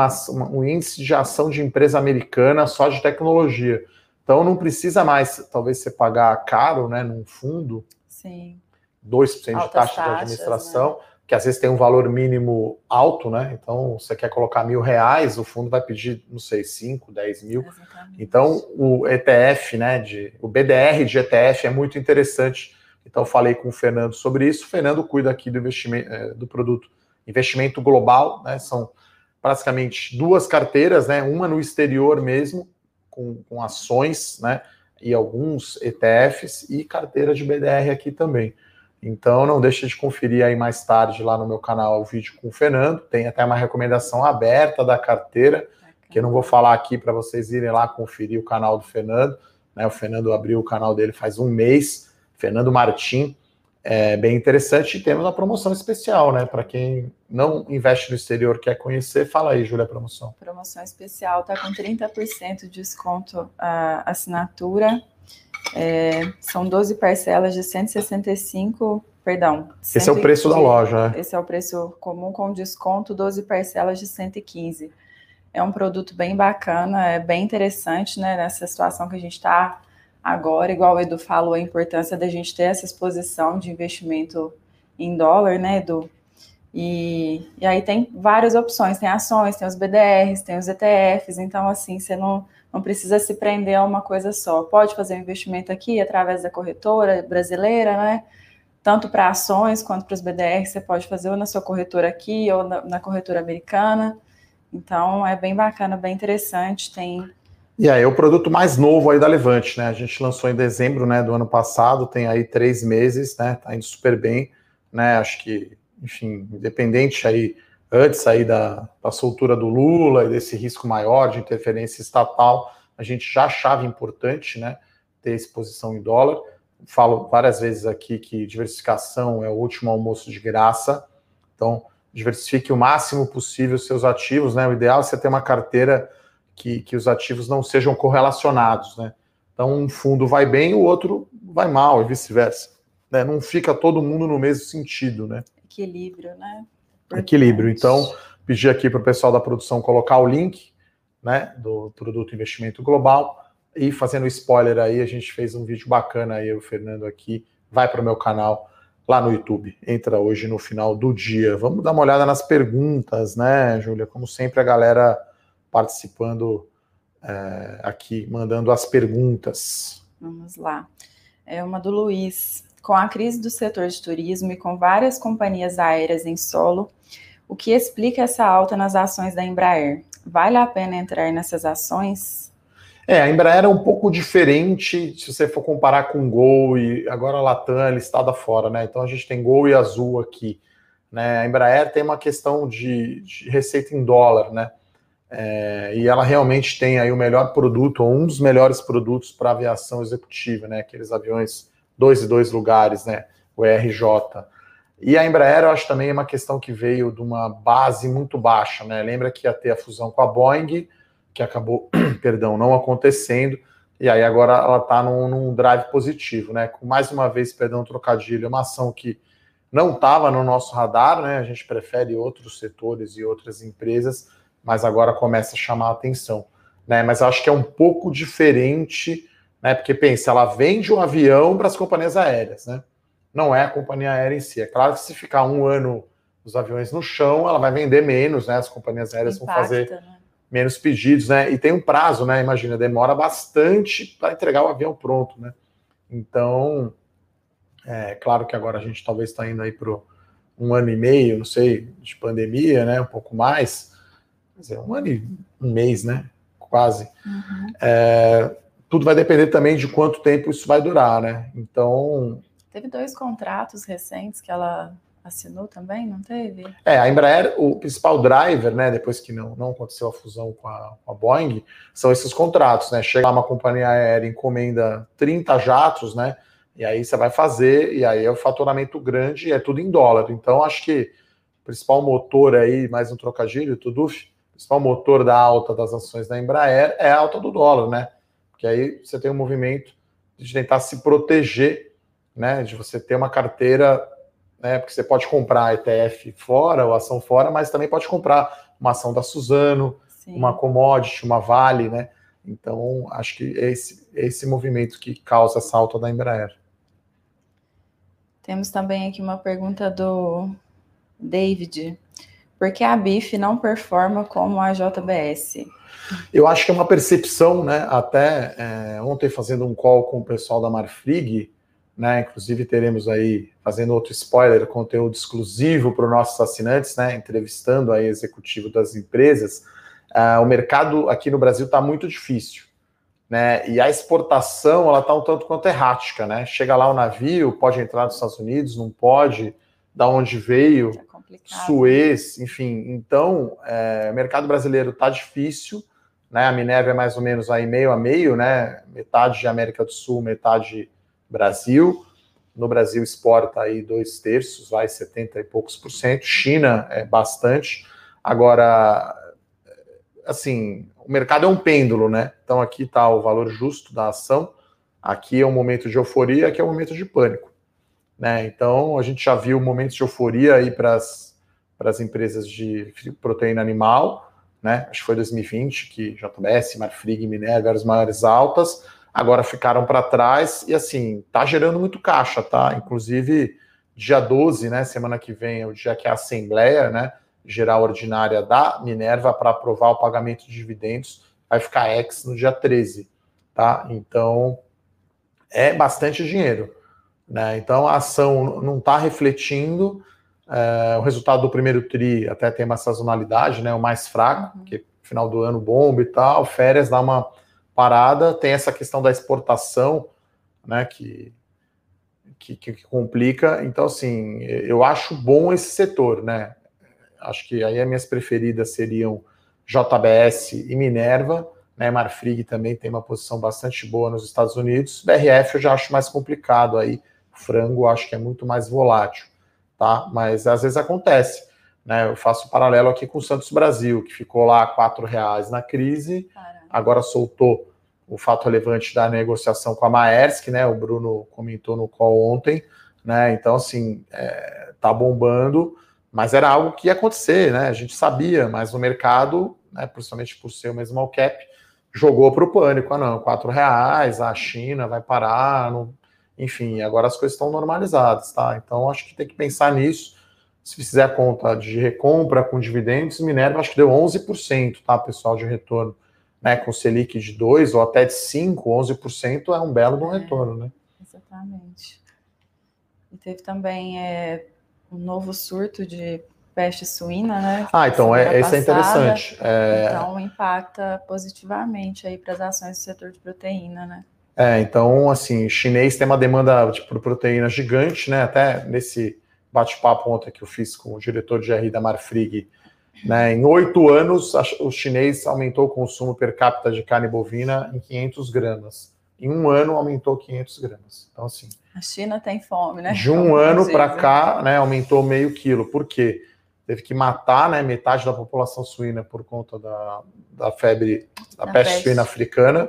um índice de ação de empresa americana só de tecnologia. Então, não precisa mais, talvez, você pagar caro, né, num fundo. Sim 2% de taxa de administração, né? que às vezes tem um valor mínimo alto, né? Então, você quer colocar mil reais, o fundo vai pedir, não sei, 5, 10 mil. Exatamente. Então, o ETF, né? De, o BDR de ETF é muito interessante. Então, falei com o Fernando sobre isso. O Fernando cuida aqui do investimento é, do produto investimento global, né? São praticamente duas carteiras, né? Uma no exterior mesmo, com, com ações, né? E alguns ETFs e carteira de BDR aqui também. Então não deixe de conferir aí mais tarde lá no meu canal o vídeo com o Fernando. Tem até uma recomendação aberta da carteira, que eu não vou falar aqui para vocês irem lá conferir o canal do Fernando. Né? O Fernando abriu o canal dele faz um mês, Fernando Martim. É bem interessante e temos uma promoção especial, né? Para quem não investe no exterior quer conhecer, fala aí, Júlia, promoção. Promoção especial, tá com 30% de desconto a assinatura é, são 12 parcelas de 165, perdão. Esse é o preço da loja, né? Esse é o preço comum com desconto, 12 parcelas de 115. É um produto bem bacana, é bem interessante, né? Nessa situação que a gente está agora, igual o Edu falou, a importância da gente ter essa exposição de investimento em dólar, né, Edu? E, e aí tem várias opções, tem ações, tem os BDRs, tem os ETFs, então assim, você não não precisa se prender a uma coisa só. Pode fazer um investimento aqui através da corretora brasileira, né? Tanto para ações quanto para os BDR, você pode fazer ou na sua corretora aqui ou na, na corretora americana. Então é bem bacana, bem interessante. Tem e aí, o produto mais novo aí da Levante, né? A gente lançou em dezembro né, do ano passado, tem aí três meses, né? Tá indo super bem, né? Acho que, enfim, independente aí antes aí da, da soltura do Lula e desse risco maior de interferência estatal, a gente já achava importante né, ter exposição em dólar. Falo várias vezes aqui que diversificação é o último almoço de graça. Então, diversifique o máximo possível os seus ativos. Né? O ideal é você ter uma carteira que, que os ativos não sejam correlacionados. Né? Então, um fundo vai bem, o outro vai mal, e vice-versa. Né? Não fica todo mundo no mesmo sentido. Né? Equilíbrio, né? Equilíbrio. Então, pedi aqui para o pessoal da produção colocar o link né, do produto investimento global. E fazendo spoiler aí, a gente fez um vídeo bacana aí, o Fernando aqui, vai para o meu canal lá no YouTube. Entra hoje no final do dia. Vamos dar uma olhada nas perguntas, né, Júlia? Como sempre, a galera participando é, aqui, mandando as perguntas. Vamos lá. É uma do Luiz. Com a crise do setor de turismo e com várias companhias aéreas em solo, o que explica essa alta nas ações da Embraer? Vale a pena entrar nessas ações? É, a Embraer é um pouco diferente se você for comparar com Gol e agora a Latam é listada fora, né? Então a gente tem Gol e Azul aqui. Né? A Embraer tem uma questão de, de receita em dólar, né? É, e ela realmente tem aí o melhor produto, ou um dos melhores produtos para aviação executiva, né? Aqueles aviões dois e dois lugares, né? O ERJ. E a Embraer, eu acho também uma questão que veio de uma base muito baixa, né? Lembra que ia ter a fusão com a Boeing, que acabou, perdão, não acontecendo, e aí agora ela está num, num, drive positivo, né? Com mais uma vez, perdão, trocadilho, uma ação que não estava no nosso radar, né? A gente prefere outros setores e outras empresas, mas agora começa a chamar a atenção, né? Mas acho que é um pouco diferente né? Porque pensa, ela vende um avião para as companhias aéreas, né? Não é a companhia aérea em si. É claro que se ficar um ano os aviões no chão, ela vai vender menos, né? As companhias aéreas Impacta, vão fazer né? menos pedidos, né? E tem um prazo, né? Imagina, demora bastante para entregar o avião pronto, né? Então, é claro que agora a gente talvez está indo aí para um ano e meio, não sei, de pandemia, né? Um pouco mais. quer dizer, um ano e um mês, né? Quase. Uhum. É, tudo vai depender também de quanto tempo isso vai durar, né? Então. Teve dois contratos recentes que ela assinou também, não teve? É, a Embraer, o principal driver, né, depois que não, não aconteceu a fusão com a, com a Boeing, são esses contratos, né? Chega lá uma companhia aérea, encomenda 30 jatos, né? E aí você vai fazer, e aí é o faturamento grande, e é tudo em dólar. Então, acho que o principal motor aí, mais um trocadilho, tudo, o principal motor da alta das ações da Embraer é a alta do dólar, né? Porque aí você tem um movimento de tentar se proteger, né? De você ter uma carteira né? Porque você pode comprar ETF fora ou ação fora, mas também pode comprar uma ação da Suzano, Sim. uma commodity, uma Vale, né? Então, acho que é esse, é esse movimento que causa essa alta da Embraer. Temos também aqui uma pergunta do David. Por que a BIF não performa como a JBS? Eu acho que é uma percepção, né? Até é, ontem fazendo um call com o pessoal da Marfrig, né? Inclusive teremos aí, fazendo outro spoiler, conteúdo exclusivo para os nossos assinantes, né? Entrevistando aí executivo das empresas. Uh, o mercado aqui no Brasil está muito difícil, né? E a exportação ela está um tanto quanto errática, né? Chega lá o navio, pode entrar nos Estados Unidos, não pode, da onde veio, é Suez, enfim. Então, é, o mercado brasileiro está difícil, né? A Minerva é mais ou menos aí meio a meio, né? Metade de América do Sul, metade Brasil. No Brasil exporta aí dois terços, vai 70 e poucos por cento. China é bastante. Agora, assim, o mercado é um pêndulo, né? Então aqui está o valor justo da ação. Aqui é um momento de euforia, aqui é um momento de pânico. Né? Então a gente já viu momentos de euforia aí para as empresas de proteína animal, né? Acho que foi 2020 que JBS, Marfrig Minerva eram as maiores altas agora ficaram para trás e assim, tá gerando muito caixa, tá? Inclusive, dia 12, né, semana que vem, é o dia que a Assembleia, né, geral ordinária da Minerva para aprovar o pagamento de dividendos, vai ficar ex no dia 13, tá? Então, é bastante dinheiro, né? Então, a ação não está refletindo é, o resultado do primeiro tri até tem uma sazonalidade, né? O mais fraco, uhum. que final do ano bomba e tal, férias dá uma parada, tem essa questão da exportação, né, que, que, que, complica. Então, assim, eu acho bom esse setor, né? Acho que aí as minhas preferidas seriam JBS e Minerva, né? Marfrig também tem uma posição bastante boa nos Estados Unidos. BRF eu já acho mais complicado aí. Frango acho que é muito mais volátil, tá? Mas às vezes acontece. Né, eu faço um paralelo aqui com o Santos Brasil, que ficou lá quatro reais na crise, agora soltou o fato relevante da negociação com a Maersk, né? O Bruno comentou no call ontem, né? Então, assim, é, tá bombando, mas era algo que ia acontecer, né? A gente sabia, mas o mercado, né, principalmente por ser o mesmo all cap, jogou para o pânico. Ah, não, quatro reais, a China vai parar, não... enfim, agora as coisas estão normalizadas, tá? Então, acho que tem que pensar nisso. Se fizer a conta de recompra com dividendos, Minerva acho que deu 11%, tá, pessoal, de retorno né, com Selic de 2 ou até de 5, 11% é um belo é, retorno, né? Exatamente. E teve também é, um novo surto de peste suína, né? Ah, então é, esse é interessante. É... Então impacta positivamente aí para as ações do setor de proteína, né? É, então, assim, chinês tem uma demanda de tipo, proteína gigante, né? Até nesse bate-papo ontem que eu fiz com o diretor de RI da Marfrig, né? Em oito anos, o chinês aumentou o consumo per capita de carne bovina em 500 gramas. Em um ano, aumentou 500 gramas. Então, assim. A China tem fome, né? De um ano para cá, né, aumentou meio quilo. Por quê? Teve que matar né, metade da população suína por conta da, da febre, da, peste, peste suína africana.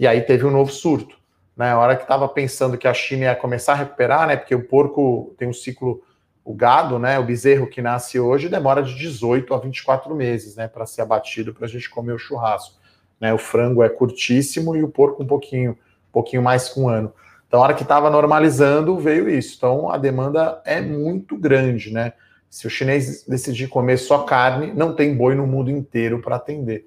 E aí teve um novo surto. Né? A hora que estava pensando que a China ia começar a recuperar, né? Porque o porco tem um ciclo o gado, né, o bezerro que nasce hoje, demora de 18 a 24 meses, né, para ser abatido para a gente comer o churrasco. Né, o frango é curtíssimo e o porco um pouquinho, um pouquinho mais com um ano. Então, a hora que estava normalizando, veio isso. Então, a demanda é muito grande, né? Se o chinês decidir comer só carne, não tem boi no mundo inteiro para atender.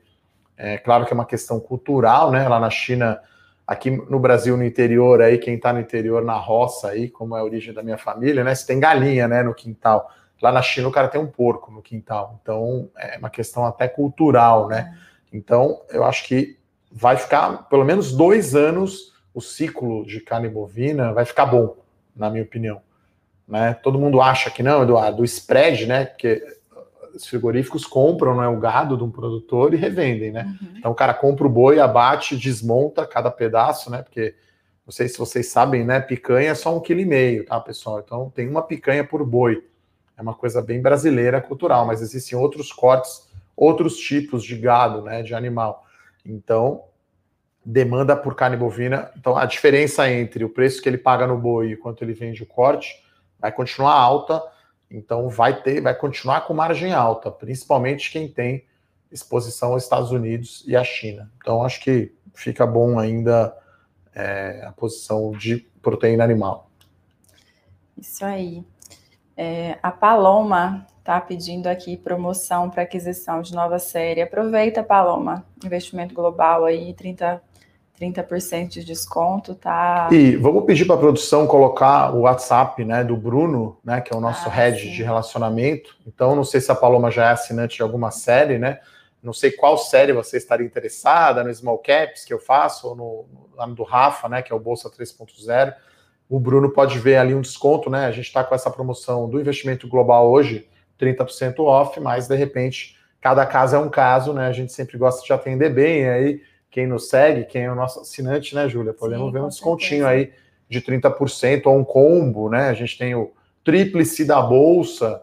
É claro que é uma questão cultural, né? Lá na China aqui no Brasil, no interior, aí, quem está no interior, na roça, aí, como é a origem da minha família, né? Você tem galinha, né, no quintal. Lá na China o cara tem um porco no quintal, então é uma questão até cultural, né? É. Então eu acho que vai ficar pelo menos dois anos o ciclo de carne bovina vai ficar bom, na minha opinião. Né? Todo mundo acha que não, Eduardo, do spread, né? Porque os frigoríficos compram né, o gado de um produtor e revendem, né? Uhum. Então o cara compra o boi, abate, desmonta cada pedaço, né? Porque não sei se vocês sabem, né? Picanha é só um quilo e meio, tá, pessoal? Então tem uma picanha por boi. É uma coisa bem brasileira, cultural, mas existem outros cortes, outros tipos de gado, né? De animal. Então, demanda por carne bovina. Então, a diferença entre o preço que ele paga no boi e quanto ele vende o corte vai continuar alta. Então, vai ter, vai continuar com margem alta, principalmente quem tem exposição aos Estados Unidos e à China. Então, acho que fica bom ainda é, a posição de proteína animal. Isso aí. É, a Paloma está pedindo aqui promoção para aquisição de nova série. Aproveita, Paloma. Investimento global aí, 30, 30% de desconto, tá? E vamos pedir para a produção colocar o WhatsApp né, do Bruno, né, que é o nosso ah, head sim. de relacionamento. Então, não sei se a Paloma já é assinante de alguma série, né? Não sei qual série você estaria interessada, no Small Caps que eu faço, ou no, lá no do Rafa, né, que é o Bolsa 3.0. O Bruno pode ver ali um desconto, né? A gente está com essa promoção do investimento global hoje, 30% off, mas de repente cada caso é um caso, né? A gente sempre gosta de atender bem, aí quem nos segue, quem é o nosso assinante, né, Júlia? Podemos Sim, ver um descontinho certeza. aí de 30% ou um combo, né? A gente tem o tríplice da bolsa,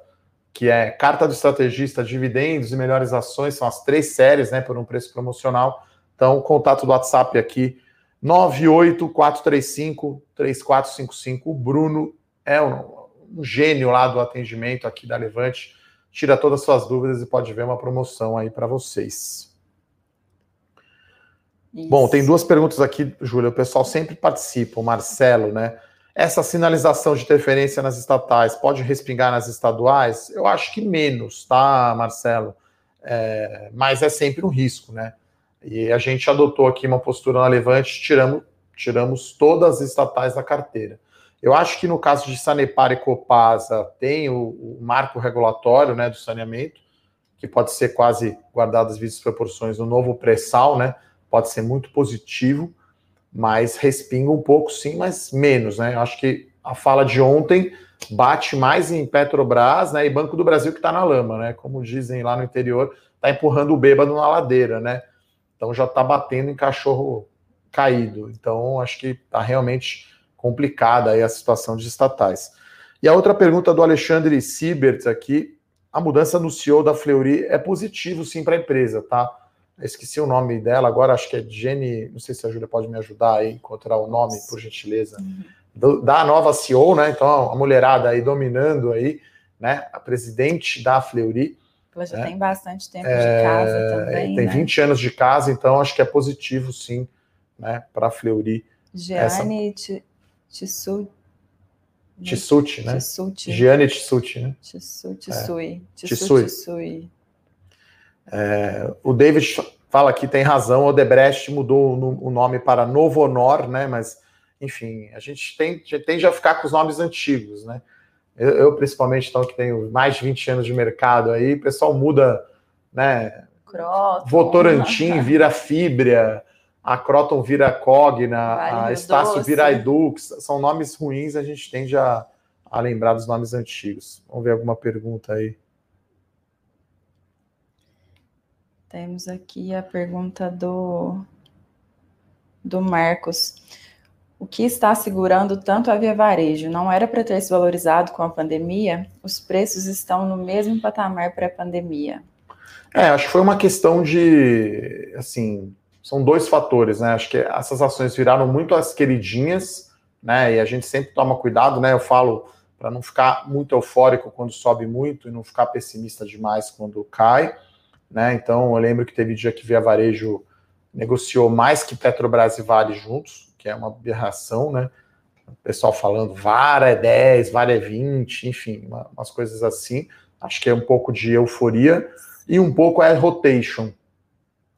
que é carta do estrategista, dividendos e melhores ações, são as três séries, né, por um preço promocional. Então, o contato do WhatsApp aqui, 98435-3455. O Bruno é um, um, gênio lá do atendimento aqui da Levante, tira todas as suas dúvidas e pode ver uma promoção aí para vocês. Isso. Bom, tem duas perguntas aqui, Júlia. O pessoal sempre participa, o Marcelo, né? Essa sinalização de interferência nas estatais pode respingar nas estaduais? Eu acho que menos, tá, Marcelo? É, mas é sempre um risco, né? E a gente adotou aqui uma postura na Levante, tiramos, tiramos todas as estatais da carteira. Eu acho que no caso de Sanepar e Copasa tem o, o marco regulatório né, do saneamento, que pode ser quase guardado as proporções no novo pré-sal, né? Pode ser muito positivo mas respinga um pouco sim, mas menos, né? Eu acho que a fala de ontem bate mais em Petrobras né, e Banco do Brasil que está na lama, né? Como dizem lá no interior, está empurrando o bêbado na ladeira, né? Então já está batendo em cachorro caído. Então acho que está realmente complicada aí a situação de estatais. E a outra pergunta do Alexandre Siebert aqui, a mudança no CEO da Fleury é positivo sim para a empresa, tá? Esqueci o nome dela agora, acho que é Jenny, não sei se a Júlia pode me ajudar a encontrar o nome, por gentileza, do, da nova CEO, né? Então, a mulherada aí dominando aí, né? A presidente da Fleury. Ela já né? tem bastante tempo é, de casa também. Tem né? 20 anos de casa, então acho que é positivo, sim, né? Para a Fleury. Gianni essa... Tissu. Tissuti, né? Tissuti. Gianni Tissuti, né? Tissu, Tissui. É. Tissui. É, o David fala que tem razão, o Debrecht mudou o nome para Novo Honor, né? Mas, enfim, a gente tem, tende a ficar com os nomes antigos, né? Eu, eu, principalmente, então, que tenho mais de 20 anos de mercado aí, o pessoal muda, né? Croton. Votorantim vira Fibria, a Croton vira Cogna, vale a Estácio doce. vira Edux. São nomes ruins, a gente tende a, a lembrar dos nomes antigos. Vamos ver alguma pergunta aí. Temos aqui a pergunta do, do Marcos. O que está segurando tanto a Via Varejo? Não era para ter se valorizado com a pandemia? Os preços estão no mesmo patamar pré-pandemia. É, acho que foi uma questão de, assim, são dois fatores, né? Acho que essas ações viraram muito as queridinhas, né? E a gente sempre toma cuidado, né? Eu falo para não ficar muito eufórico quando sobe muito e não ficar pessimista demais quando cai. Né? Então, eu lembro que teve dia que Via Varejo negociou mais que Petrobras e Vale juntos, que é uma aberração, né? O pessoal falando Vara é 10, Vale é 20, enfim, uma, umas coisas assim. Acho que é um pouco de euforia e um pouco é rotation.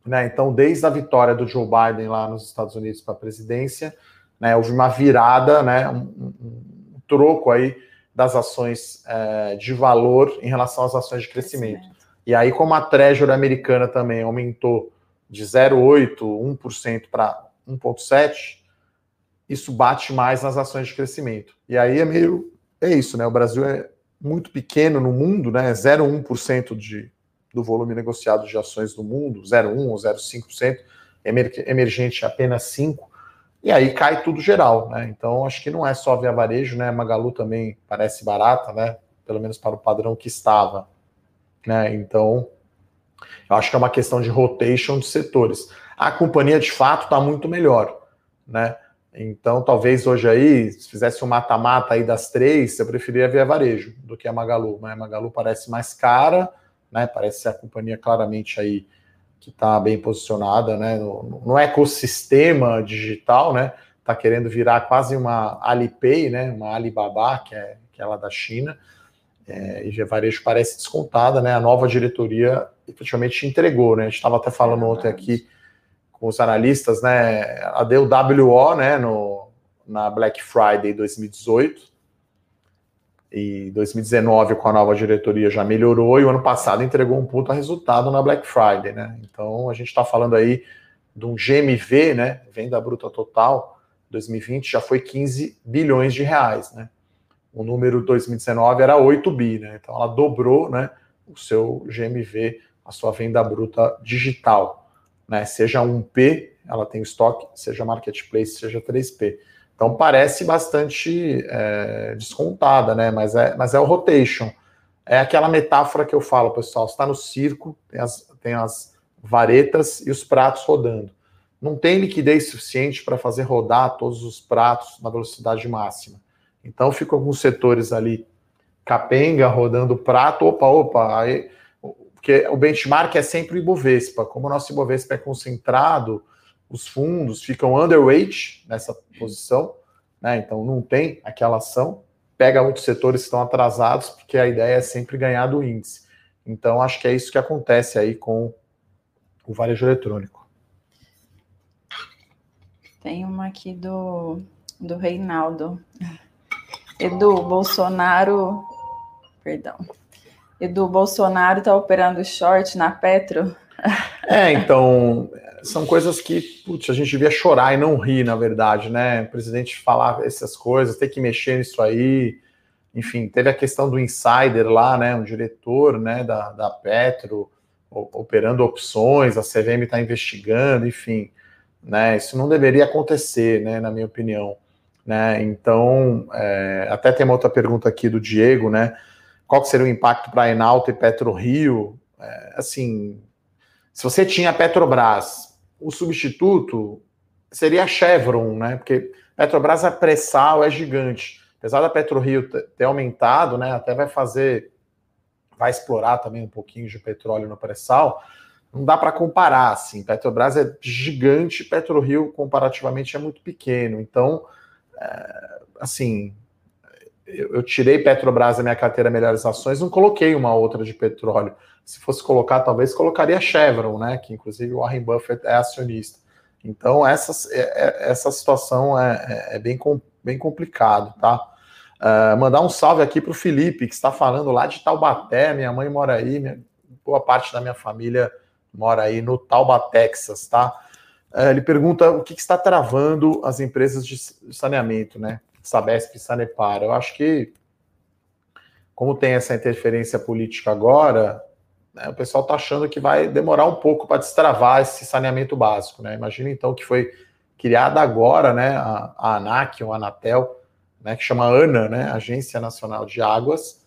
Né? Então, desde a vitória do Joe Biden lá nos Estados Unidos para a presidência, né, houve uma virada, né, um, um, um troco aí das ações é, de valor em relação às ações de crescimento. E aí, como a Treasury americana também aumentou de 0,8%, 1% para 1,7%, isso bate mais nas ações de crescimento. E aí é meio. É isso, né? O Brasil é muito pequeno no mundo, né? 0,1% de, do volume negociado de ações do mundo, 0,1% ou 0,5%, emergente apenas 5%. E aí cai tudo geral, né? Então acho que não é só via varejo, né? Magalu também parece barata, né? Pelo menos para o padrão que estava, né? Então eu acho que é uma questão de rotation de setores. A companhia de fato está muito melhor, né? Então talvez hoje aí, se fizesse um mata-mata aí das três, eu preferiria via varejo do que a Magalu. Né? A Magalu parece mais cara, né? Parece ser a companhia claramente aí que está bem posicionada né, no, no, ecossistema digital, né? Está querendo virar quase uma Alipay, né? Uma Alibaba, que é, que é da China. É, e varejo parece descontada, né? A nova diretoria efetivamente entregou, né? A gente estava até falando ontem aqui com os analistas, né? A deu WO, né? No, na Black Friday 2018 e 2019 com a nova diretoria já melhorou e o ano passado entregou um puta resultado na Black Friday, né? Então a gente está falando aí de um GMV, né? Venda bruta total, 2020 já foi 15 bilhões de reais, né? O número 2019 era 8 bi, né? Então ela dobrou, né? O seu GMV, a sua venda bruta digital, né? Seja 1P, ela tem estoque, seja marketplace, seja 3P. Então parece bastante é, descontada, né? Mas é, mas é o rotation. É aquela metáfora que eu falo, pessoal. Está no circo, tem as, tem as varetas e os pratos rodando. Não tem liquidez suficiente para fazer rodar todos os pratos na velocidade máxima. Então ficam alguns setores ali capenga rodando prato, opa, opa, aí, porque o benchmark é sempre o Ibovespa. Como o nosso Ibovespa é concentrado, os fundos ficam underweight nessa posição, né? Então não tem aquela ação. Pega outros setores que estão atrasados, porque a ideia é sempre ganhar do índice. Então acho que é isso que acontece aí com o varejo eletrônico. Tem uma aqui do, do Reinaldo. Edu, Bolsonaro. Perdão. Edu, Bolsonaro está operando short na Petro? É, então, são coisas que, putz, a gente devia chorar e não rir, na verdade, né? O presidente falar essas coisas, ter que mexer nisso aí. Enfim, teve a questão do insider lá, né? Um diretor né, da, da Petro operando opções, a CVM está investigando, enfim. Né, isso não deveria acontecer, né, na minha opinião. Né, então, é, até tem uma outra pergunta aqui do Diego, né? Qual seria o impacto para a Enalta e Petro Rio? É, assim, se você tinha Petrobras, o substituto seria a Chevron, né? Porque Petrobras, a pré-sal é gigante. Apesar da PetroRio ter aumentado, né? Até vai fazer, vai explorar também um pouquinho de petróleo no pré-sal. Não dá para comparar, assim. Petrobras é gigante, PetroRio comparativamente é muito pequeno. Então, é, assim, eu, eu, tirei Petrobras da minha carteira Melhores Ações, não coloquei uma outra de petróleo. Se fosse colocar, talvez colocaria Chevron, né? Que inclusive o Warren Buffett é acionista. Então, essa, é, é, essa situação é, é, é bem, bem complicado, tá? Uh, mandar um salve aqui para o Felipe, que está falando lá de Taubaté. Minha mãe mora aí, minha, boa parte da minha família mora aí no Tauba, Texas, tá? Uh, ele pergunta o que, que, está travando as empresas de saneamento, né? Sabesp e Sanepar. Eu acho que, como tem essa interferência política agora, né, o pessoal está achando que vai demorar um pouco para destravar esse saneamento básico. Né? Imagina então que foi criada agora né, a, a ANAC, ou Anatel, né, que chama ANA, né, Agência Nacional de Águas,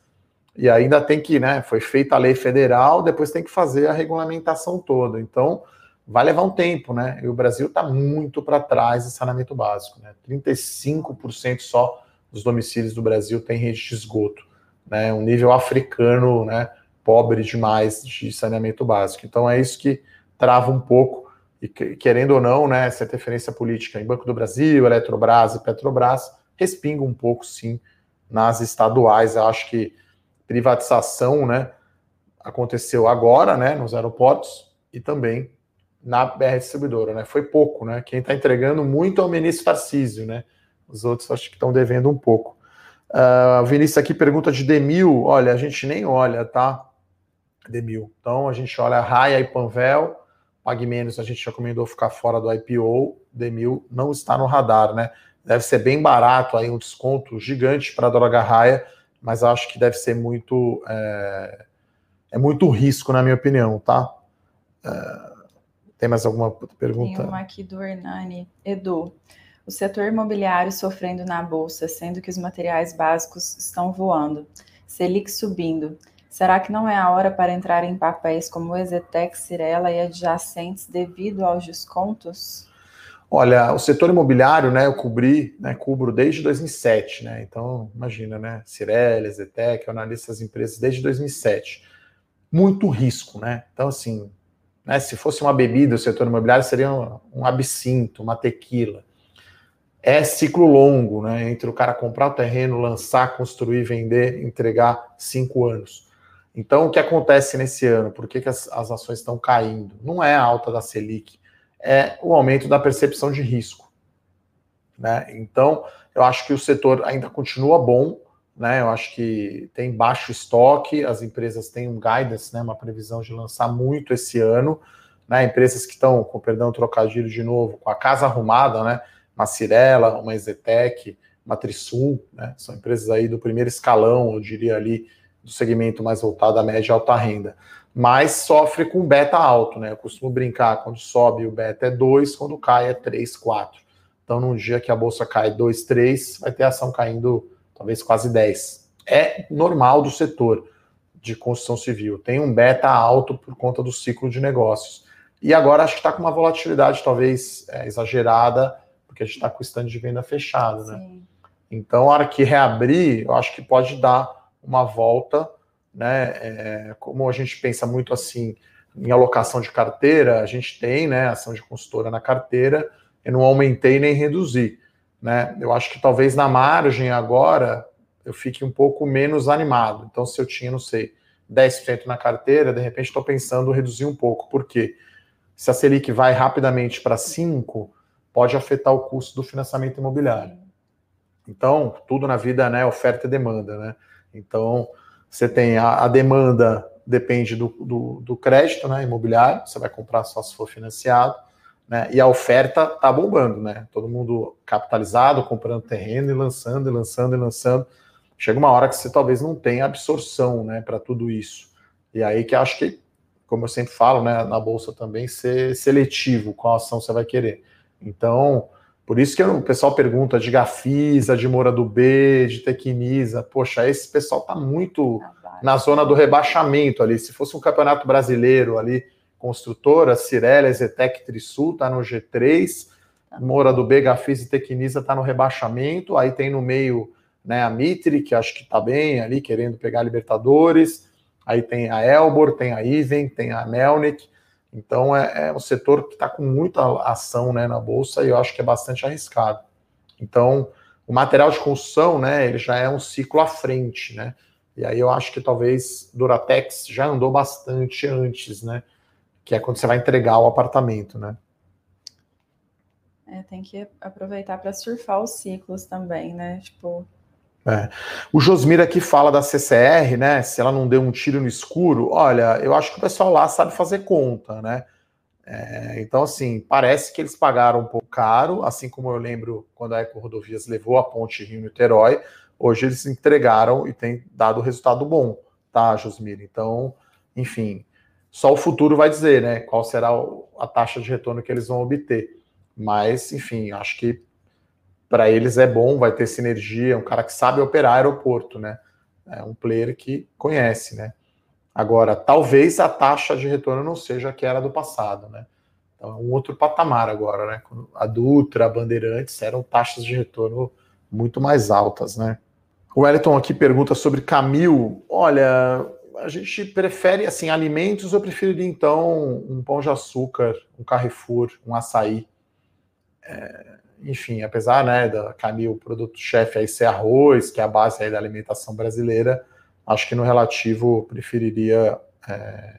e ainda tem que, né, foi feita a lei federal, depois tem que fazer a regulamentação toda. Então, vai levar um tempo, né? E o Brasil está muito para trás de saneamento básico, né? 35% só dos domicílios do Brasil tem rede de esgoto, né? Um nível africano, né? pobre demais de saneamento básico. Então é isso que trava um pouco, e querendo ou não, né, essa interferência política em Banco do Brasil, Eletrobras e Petrobras respinga um pouco, sim, nas estaduais. Eu acho que privatização, né, aconteceu agora, né, nos aeroportos e também na BR Distribuidora, né, foi pouco, né, quem está entregando muito é o ministro Tarcísio, né, os outros acho que estão devendo um pouco. Uh, o Vinícius aqui pergunta de Demil. Olha, a gente nem olha, tá? Demil. Então a gente olha Raia e Panvel. Pague menos, a gente recomendou ficar fora do IPO. Demil não está no radar, né? Deve ser bem barato aí, um desconto gigante para a droga Raia, mas acho que deve ser muito. É, é muito risco, na minha opinião, tá? É, tem mais alguma pergunta? Tem uma aqui do Hernani. Edu, o setor imobiliário sofrendo na bolsa, sendo que os materiais básicos estão voando, Selic subindo. Será que não é a hora para entrar em papéis como o Exetec, Cirela e adjacentes devido aos descontos? Olha, o setor imobiliário, né, eu cobri, né, cubro desde 2007, né, então imagina, né, Cirela, Exetec, eu analiso essas empresas desde 2007. Muito risco, né, então assim, né, se fosse uma bebida, o setor imobiliário seria um, um absinto, uma tequila é ciclo longo, né? Entre o cara comprar o terreno, lançar, construir, vender, entregar cinco anos. Então, o que acontece nesse ano? Por que, que as, as ações estão caindo? Não é a alta da Selic, é o aumento da percepção de risco. Né? Então, eu acho que o setor ainda continua bom, né? Eu acho que tem baixo estoque, as empresas têm um guidance, né? Uma previsão de lançar muito esse ano, né? Empresas que estão, com perdão, trocadilho de novo, com a casa arrumada, né? uma Cirela, uma Exetec, uma Trisul, né? São empresas aí do primeiro escalão, eu diria ali, do segmento mais voltado à média e alta renda. Mas sofre com beta alto, né? Eu costumo brincar, quando sobe o beta é 2, quando cai é 3, 4. Então, num dia que a bolsa cai 2, 3, vai ter ação caindo talvez quase 10. É normal do setor de construção civil. Tem um beta alto por conta do ciclo de negócios. E agora acho que está com uma volatilidade talvez é, exagerada porque a gente está com o stand de venda fechado, né? Sim. Então, a hora que reabrir, eu acho que pode dar uma volta, né? É, como a gente pensa muito assim em alocação de carteira, a gente tem, né, ação de consultora na carteira, eu não aumentei nem reduzi, né? Eu acho que talvez na margem agora eu fique um pouco menos animado. Então, se eu tinha, não sei, 10% na carteira, de repente estou pensando reduzir um pouco. Por quê? Se a Selic vai rapidamente para 5%, pode afetar o custo do financiamento imobiliário. Então, tudo na vida né, oferta e demanda. Né? Então, você tem a, a demanda, depende do, do, do, crédito né, imobiliário, você vai comprar só se for financiado, né, e a oferta está bombando. Né? Todo mundo capitalizado, comprando terreno e lançando, e lançando, e lançando. Chega uma hora que você talvez não tenha absorção né, para tudo isso. E aí que acho que, como eu sempre falo, né, na Bolsa também, ser seletivo qual ação você vai querer. Então, por isso que o pessoal pergunta de Gafisa, de Moura do B, de Tequiniza. Poxa, esse pessoal está muito na zona do rebaixamento ali. Se fosse um campeonato brasileiro ali, construtora, Cirela, Zetec, Trisul, está no G3. Moura do B, Gafisa e Tequiniza está no rebaixamento. Aí tem no meio né, a Mitre, que acho que está bem ali, querendo pegar a Libertadores. Aí tem a Elbor, tem a Iven, tem a Melnick. Então é, é um setor que está com muita ação né, na bolsa e eu acho que é bastante arriscado. Então o material de construção, né, ele já é um ciclo à frente, né? E aí eu acho que talvez Duratex já andou bastante antes, né? Que é quando você vai entregar o apartamento, né? É, tem que aproveitar para surfar os ciclos também, né? Tipo, é. O Josmir aqui fala da CCR, né? Se ela não deu um tiro no escuro, olha, eu acho que o pessoal lá sabe fazer conta, né? É, então, assim, parece que eles pagaram um pouco caro, assim como eu lembro quando a Eco Rodovias levou a ponte Rio-Niterói, hoje eles entregaram e tem dado resultado bom, tá, Josmir? Então, enfim, só o futuro vai dizer, né? Qual será a taxa de retorno que eles vão obter. Mas, enfim, acho que para eles é bom, vai ter sinergia, um cara que sabe operar aeroporto, né? É um player que conhece, né? Agora, talvez a taxa de retorno não seja a que era do passado, né? Então é um outro patamar agora, né? A Dutra, a Bandeirantes eram taxas de retorno muito mais altas, né? O Wellington aqui pergunta sobre Camil. Olha, a gente prefere assim alimentos. Eu preferiria então um pão de açúcar, um Carrefour, um açaí. É, enfim, apesar né, da Camil, o produto-chefe aí ser arroz, que é a base aí da alimentação brasileira, acho que no relativo preferiria é,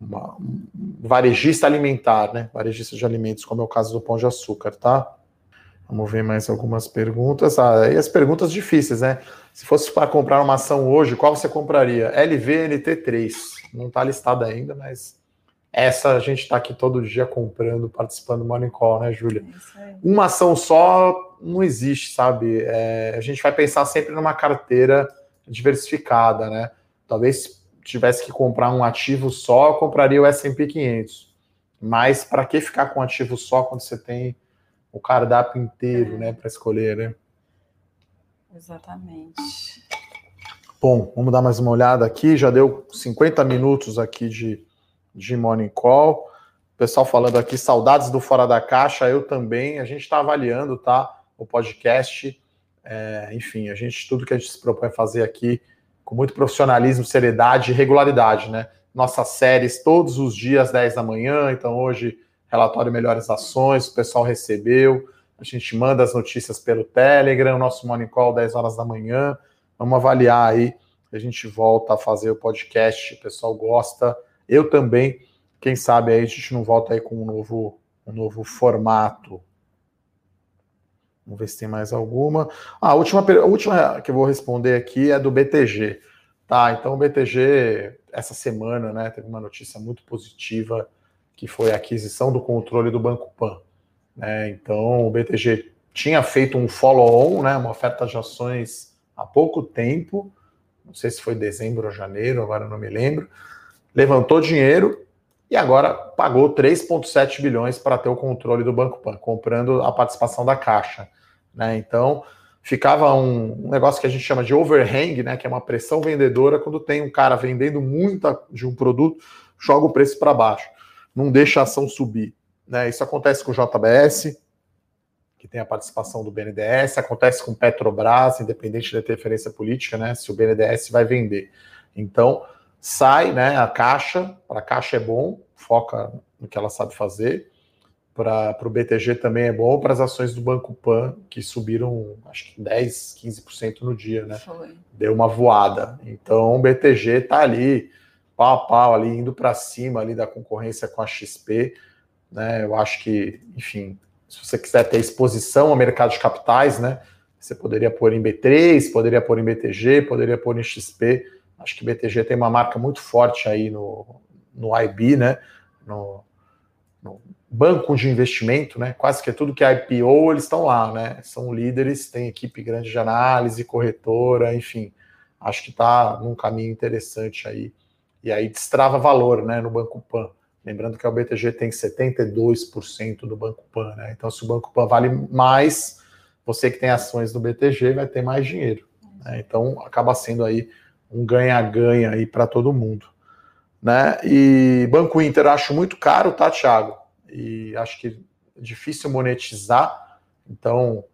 uma, um varejista alimentar, né? Varejista de alimentos, como é o caso do Pão de Açúcar, tá? Vamos ver mais algumas perguntas. Ah, e as perguntas difíceis, né? Se fosse para comprar uma ação hoje, qual você compraria? LVNT3. Não está listada ainda, mas essa a gente está aqui todo dia comprando, participando do Morning Call, né, Júlia? É uma ação só não existe, sabe? É, a gente vai pensar sempre numa carteira diversificada, né? Talvez tivesse que comprar um ativo só, eu compraria o S&P 500. Mas para que ficar com um ativo só quando você tem o cardápio inteiro, é. né, para escolher, né? Exatamente. Bom, vamos dar mais uma olhada aqui. Já deu 50 minutos aqui de, de Morning Call. O pessoal falando aqui, saudades do Fora da Caixa, eu também. A gente está avaliando, tá? O podcast. É, enfim, a gente, tudo que a gente se propõe a fazer aqui, com muito profissionalismo, seriedade e regularidade, né? Nossas séries todos os dias, 10 da manhã. Então, hoje relatório Melhores Ações, o pessoal recebeu. A gente manda as notícias pelo Telegram, nosso Morning Call 10 horas da manhã. Vamos avaliar aí. A gente volta a fazer o podcast, o pessoal gosta. Eu também. Quem sabe aí a gente não volta aí com um novo, um novo formato. Vamos ver se tem mais alguma. Ah, a última, a última que eu vou responder aqui é do BTG. Tá, então o BTG, essa semana, né, teve uma notícia muito positiva que foi a aquisição do controle do Banco Pan. Né? Então, o BTG tinha feito um follow-on, né, uma oferta de ações há pouco tempo, não sei se foi dezembro ou janeiro, agora não me lembro, levantou dinheiro e agora pagou 3,7 bilhões para ter o controle do Banco Pan, comprando a participação da Caixa. Né? Então, ficava um, negócio que a gente chama de overhang, né, que é uma pressão vendedora, quando tem um cara vendendo muita de um produto, joga o preço para baixo não deixa a ação subir. Né? Isso acontece com o JBS, que tem a participação do BNDES, acontece com Petrobras, independente da interferência política, né? se o BNDES vai vender. Então, sai né, a caixa, para a caixa é bom, foca no que ela sabe fazer. Para o BTG também é bom, para as ações do Banco Pan, que subiram acho que 10, 15% no dia, né? Foi. Deu uma voada. Então o BTG está ali pau a pau ali, indo para cima ali da concorrência com a XP. Né? Eu acho que, enfim, se você quiser ter exposição ao mercado de capitais, né? Você poderia pôr em B3, poderia pôr em BTG, poderia pôr em XP. Acho que BTG tem uma marca muito forte aí no, no IB, né? No, no banco de investimento, né? Quase que é tudo que é IPO, eles estão lá, né? São líderes, tem equipe grande de análise, corretora, enfim. Acho que está num caminho interessante aí e aí destrava valor né, no Banco Pan. Lembrando que a BTG tem 72% do Banco Pan, né? Então, se o Banco Pan vale mais, você que tem ações do BTG vai ter mais dinheiro. Né? Então, acaba sendo aí um ganha-ganha aí para todo mundo. Né? E Banco Inter acho muito caro, tá, Thiago? E acho que é difícil monetizar. Então,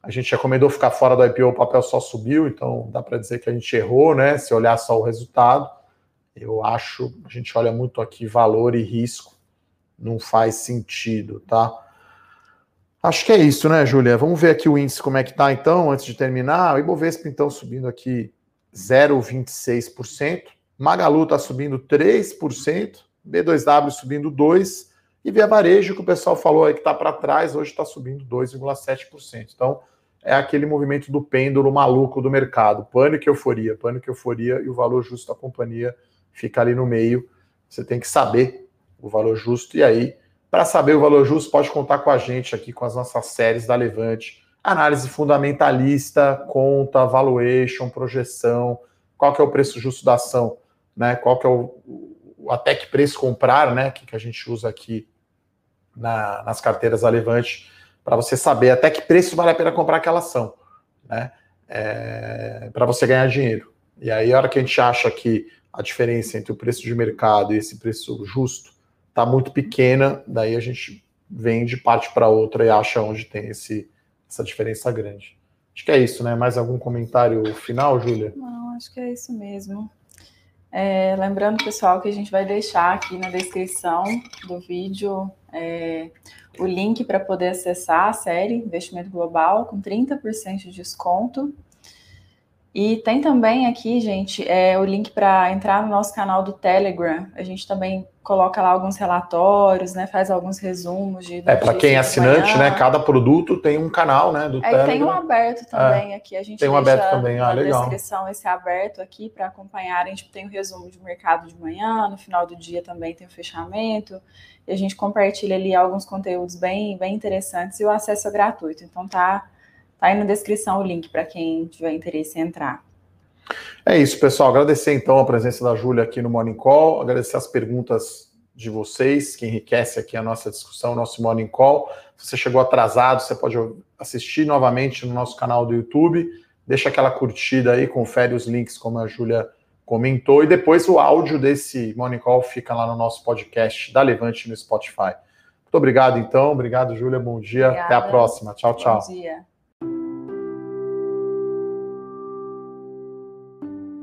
a gente recomendou ficar fora do IPO, o papel só subiu, então dá para dizer que a gente errou, né? Se olhar só o resultado. Eu acho, a gente olha muito aqui valor e risco, não faz sentido, tá? Acho que é isso, né, Júlia? Vamos ver aqui o índice como é que tá então, antes de terminar. O Ibovespa então subindo aqui 0,26%, Magalu está subindo 3%, B2W subindo 2% e Via Varejo, que o pessoal falou aí que está para trás, hoje está subindo 2,7%. Então, é aquele movimento do pêndulo maluco do mercado. Pânico e euforia, pânico e euforia e o valor justo da companhia fica ali no meio. Você tem que saber o valor justo. E aí, para saber o valor justo, pode contar com a gente aqui com as nossas séries da Levante. Análise fundamentalista, conta, valuation, projeção, qual que é o preço justo da ação, né? Qual que é o, até que preço comprar, né? Que, que a gente usa aqui na, nas carteiras da Levante, para você saber até que preço vale a pena comprar aquela ação, né? É, para você ganhar dinheiro. E aí, a hora que a gente acha que a diferença entre o preço de mercado e esse preço justo está muito pequena, daí a gente vende, parte para outra e acha onde tem esse, essa diferença grande. Acho que é isso, né? Mais algum comentário final, Júlia? Não, acho que é isso mesmo. É, lembrando, pessoal, que a gente vai deixar aqui na descrição do vídeo é, o link para poder acessar a série Investimento Global com 30% de desconto. E tem também aqui, gente, é, o link para entrar no nosso canal do Telegram. A gente também coloca lá alguns relatórios, né? Faz alguns resumos de. É, para quem é assinante, né? Cada produto tem um canal, né? Do é, Telegram. tem um aberto também é, aqui. A gente tem um aberto também, ah, na legal. descrição esse aberto aqui para acompanhar. A gente tem o um resumo de mercado de manhã, no final do dia também tem o fechamento. E a gente compartilha ali alguns conteúdos bem, bem interessantes e o acesso é gratuito. Então tá Tá aí na descrição o link para quem tiver interesse em entrar. É isso, pessoal. Agradecer então a presença da Júlia aqui no Morning Call, agradecer as perguntas de vocês, que enriquece aqui a nossa discussão, o nosso Morning Call. Se você chegou atrasado, você pode assistir novamente no nosso canal do YouTube. Deixa aquela curtida aí, confere os links, como a Júlia comentou, e depois o áudio desse Morning Call fica lá no nosso podcast da Levante no Spotify. Muito obrigado, então. Obrigado, Júlia. Bom dia. Obrigada. Até a próxima. Tchau, tchau. Bom dia.